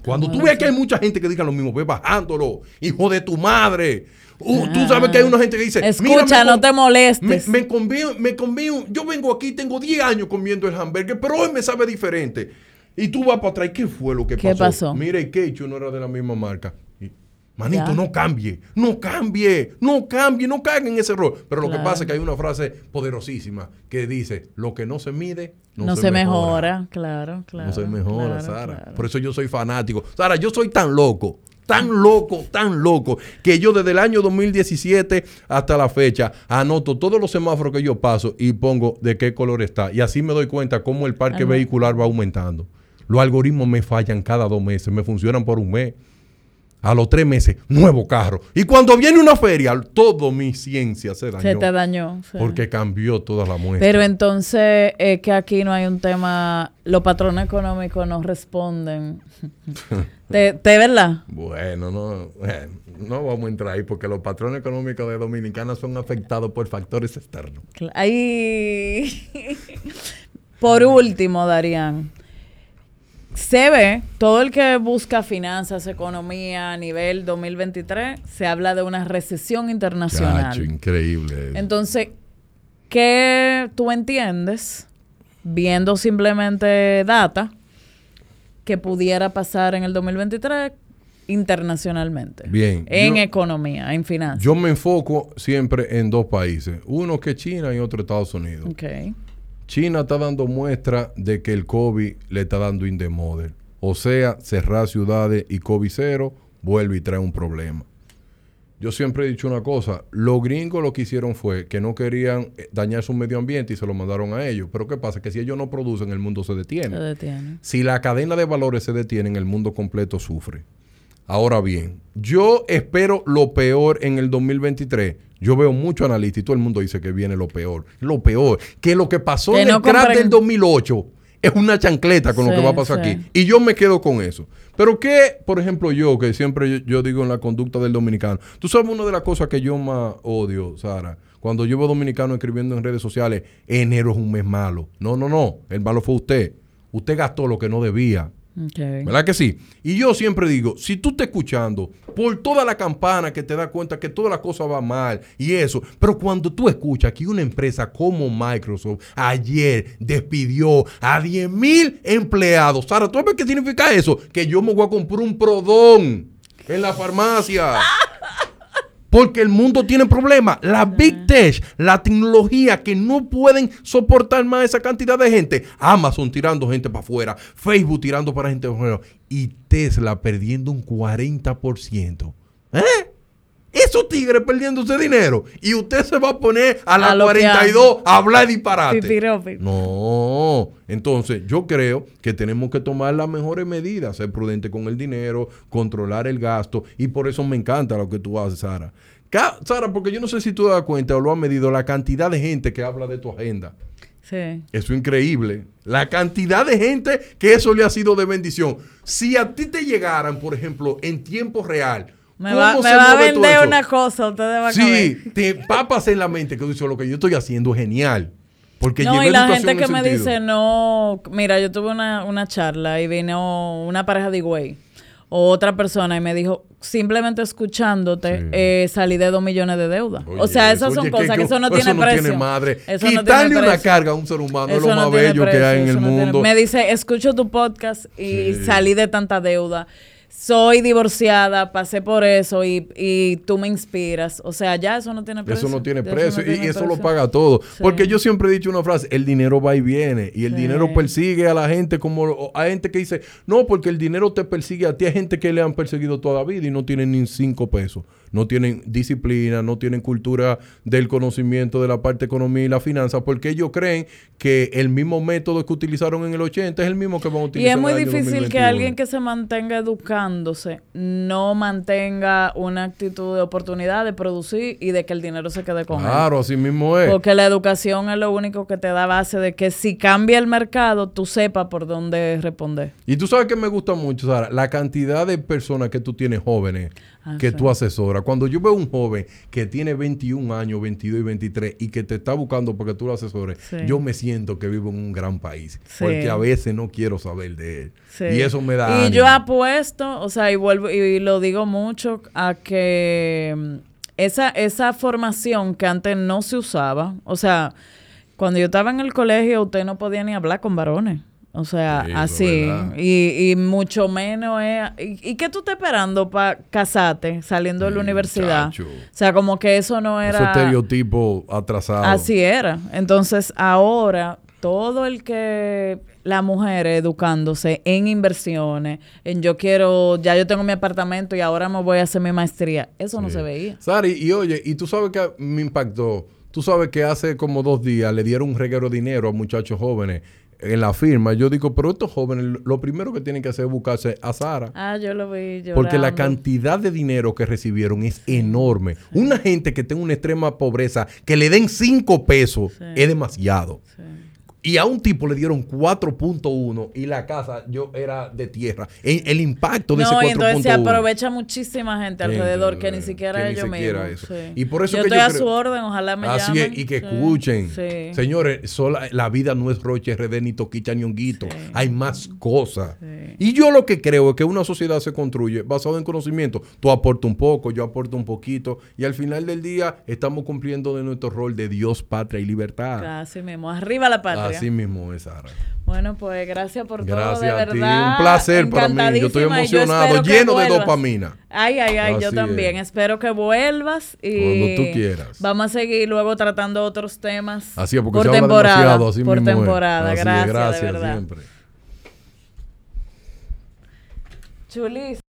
Speaker 2: Cuando tú ves que hay mucha gente que diga lo mismo, ve bajándolo, hijo de tu madre. Uh, tú sabes que hay una gente que dice,
Speaker 1: escucha, no te molestes.
Speaker 2: Me, me me yo vengo aquí, tengo 10 años comiendo el hamburger, pero hoy me sabe diferente. Y tú vas para atrás, ¿qué fue lo que pasó?
Speaker 1: ¿Qué pasó?
Speaker 2: Mira, el ketchup no era de la misma marca. Manito, no cambie, no cambie, no cambie, no caiga en ese error. Pero lo que pasa es que hay una frase poderosísima que dice, lo que no se mide, no, se, mejora.
Speaker 1: Claro, claro.
Speaker 2: No se mejora, Sara. Por eso yo soy fanático. Sara, yo soy tan loco, tan loco, tan loco, que yo desde el año 2017 hasta la fecha anoto todos los semáforos que yo paso y pongo de qué color está. Y así me doy cuenta cómo el parque vehicular va aumentando. Los algoritmos me fallan cada dos meses, me funcionan por un mes. A los tres meses, nuevo carro. Y cuando viene una feria, todo mi ciencia se dañó.
Speaker 1: Se te dañó.
Speaker 2: Porque cambió toda la muestra.
Speaker 1: Pero entonces es que aquí no hay un tema, los patrones económicos no responden. *laughs* ¿Te, verdad?
Speaker 2: Bueno, no, no vamos a entrar ahí porque los patrones económicos de Dominicana son afectados por factores externos.
Speaker 1: Ahí. *laughs* Por último, Darían se ve, todo el que busca finanzas, economía a nivel 2023, se habla de una recesión internacional.
Speaker 2: increíble.
Speaker 1: Entonces, ¿qué tú entiendes, viendo simplemente data, que pudiera pasar en el 2023 internacionalmente?
Speaker 2: Bien.
Speaker 1: En economía, en finanzas.
Speaker 2: Yo me enfoco siempre en dos países, uno que es China y otro Estados Unidos.
Speaker 1: Okay.
Speaker 2: China está dando muestra de que el COVID le está dando in the O sea, cerrar ciudades y COVID cero vuelve y trae un problema. Yo siempre he dicho una cosa, los gringos lo que hicieron fue que no querían eh, dañar su medio ambiente y se lo mandaron a ellos. Pero ¿qué pasa? Que si ellos no producen, el mundo se detiene.
Speaker 1: Se detiene.
Speaker 2: Si la cadena de valores se detiene, el mundo completo sufre. Ahora bien, yo espero lo peor en el 2023 yo veo mucho analistas y todo el mundo dice que viene lo peor. Lo peor, que lo que pasó en el crash del 2008 es una chancleta con lo que va a pasar aquí. Y yo me quedo con eso. Pero que, por ejemplo, yo, que siempre yo, digo en la conducta del dominicano, tú sabes una de las cosas que yo más odio, Sara, cuando yo veo dominicanos escribiendo en redes sociales, enero es un mes malo. No, no, no, el malo fue usted. Usted gastó lo que no debía. ¿Verdad que sí? Y yo siempre digo, si tú estás escuchando por toda la campana que te da cuenta que toda la cosa va mal y eso, pero cuando tú escuchas que una empresa como Microsoft ayer despidió a 10 mil empleados, Sara, ¿tú sabes qué significa eso? Que yo me voy a comprar un prodón en la farmacia. *laughs* Porque el mundo tiene problemas. La Big Tech, la tecnología que no pueden soportar más esa cantidad de gente. Amazon tirando gente para afuera. Facebook tirando para gente para afuera. Y Tesla perdiendo un 40%. ¿Eh? Esos tigres perdiendo ese dinero. Y usted se va a poner a las 42 a hablar disparate. No. Entonces, yo creo que tenemos que tomar las mejores medidas, ser prudente con el dinero, controlar el gasto. Y por eso me encanta lo que tú haces, Sara. Sara, porque yo no sé si tú te das cuenta o lo has medido, la cantidad de gente que habla de tu agenda.
Speaker 1: Sí.
Speaker 2: Eso es increíble. La cantidad de gente que eso le ha sido de bendición. Si a ti te llegaran, por ejemplo, en tiempo real,
Speaker 1: me va, a vender una cosa, ustedes van
Speaker 2: sí, te papas en la mente que dice lo que yo estoy haciendo es genial. Porque
Speaker 1: no, y la gente que me dice, no, mira, yo tuve una, una charla y vino una pareja de güey o otra persona y me dijo, simplemente escuchándote, eh, salí de dos millones de deuda. o sea, esas son cosas que, eso no tiene precio.
Speaker 2: Tiene madre. Eso Quitarle una carga a un ser humano es lo más bello que hay en el mundo.
Speaker 1: Me dice, escucho tu podcast y salí de tanta deuda soy divorciada, pasé por eso y, tú me inspiras. O sea, ya eso no tiene precio.
Speaker 2: Eso no tiene precio y, eso lo paga todo. Porque yo siempre he dicho una frase, el dinero va y viene y el dinero persigue a la gente como hay gente que dice, no, porque el dinero te persigue a ti. Hay gente que le han perseguido toda la vida y no tienen ni cinco pesos no tienen disciplina, no tienen cultura del conocimiento de la parte economía y la finanza, porque ellos creen que el mismo método que utilizaron en el 80 es el mismo que van a utilizar.
Speaker 1: Y es muy difícil que alguien que se mantenga educándose no mantenga una actitud de oportunidad de producir y de que el dinero se quede con
Speaker 2: él. Claro, así mismo es.
Speaker 1: Porque la educación es lo único que te da base de que si cambia el mercado, tú sepas por dónde responder.
Speaker 2: Y tú sabes que me gusta mucho, Sara, la cantidad de personas que tú tienes jóvenes Ah, que tú asesoras. Cuando yo veo un joven que tiene 21 años, 22 y 23 y que te está buscando para que tú lo asesores, yo me siento que vivo en un gran país. Porque a veces no quiero saber de él. Y eso me da...
Speaker 1: Y yo apuesto, o sea, y vuelvo y lo digo mucho, a que mm, esa, esa formación que antes no se usaba, o sea, cuando yo estaba en el colegio usted no podía ni hablar con varones. O sea, así. Y, y, mucho menos es... ¿Y, qué tú estás esperando para casarte saliendo de la universidad? O sea, como que eso no era... Ese
Speaker 2: estereotipo atrasado.
Speaker 1: Así era. Entonces, ahora, todo el que... La mujer educándose en inversiones, en yo quiero... Ya yo tengo mi apartamento y ahora me voy a hacer mi maestría. Eso no se veía.
Speaker 2: Sari, y oye, y tú sabes que me impactó... Tú sabes que hace como dos días le dieron un reguero de dinero a muchachos jóvenes en la firma, yo digo, pero estos jóvenes lo primero que tienen que hacer es buscarse a Sara.
Speaker 1: Ah, yo lo vi llorando.
Speaker 2: Porque la cantidad de dinero que recibieron es enorme. Una gente que tenga una extrema pobreza, que le den cinco pesos, es demasiado. Y a un tipo le dieron 4.1 y la casa yo era de tierra. El, impacto de ese 4.1. No, entonces se
Speaker 1: aprovecha muchísima gente alrededor que ni siquiera ellos mismos. Eso.
Speaker 2: Y por eso
Speaker 1: yo estoy a su orden, ojalá me Así Es,
Speaker 2: y que escuchen. Señores, la vida no es Roche, RD, ni Toquicha, ni Honguito. Hay más cosas. Y yo lo que creo es que una sociedad se construye basado en conocimiento. Tú aportas un poco, yo aporto un poquito. Y al final del día estamos cumpliendo de nuestro rol de Dios, patria y libertad.
Speaker 1: Así mismo. Arriba la patria.
Speaker 2: Así mismo es, Sara.
Speaker 1: Bueno, pues gracias por todo, de verdad.
Speaker 2: Un placer para mí. Yo estoy emocionado, lleno de dopamina.
Speaker 1: Ay, ay, ay, yo también. Espero que vuelvas y
Speaker 2: cuando tú quieras.
Speaker 1: Vamos a seguir luego tratando otros temas.
Speaker 2: Así es, porque por se temporada, demasiado, así
Speaker 1: por temporada. Gracias, gracias de verdad. siempre. Chulísimo.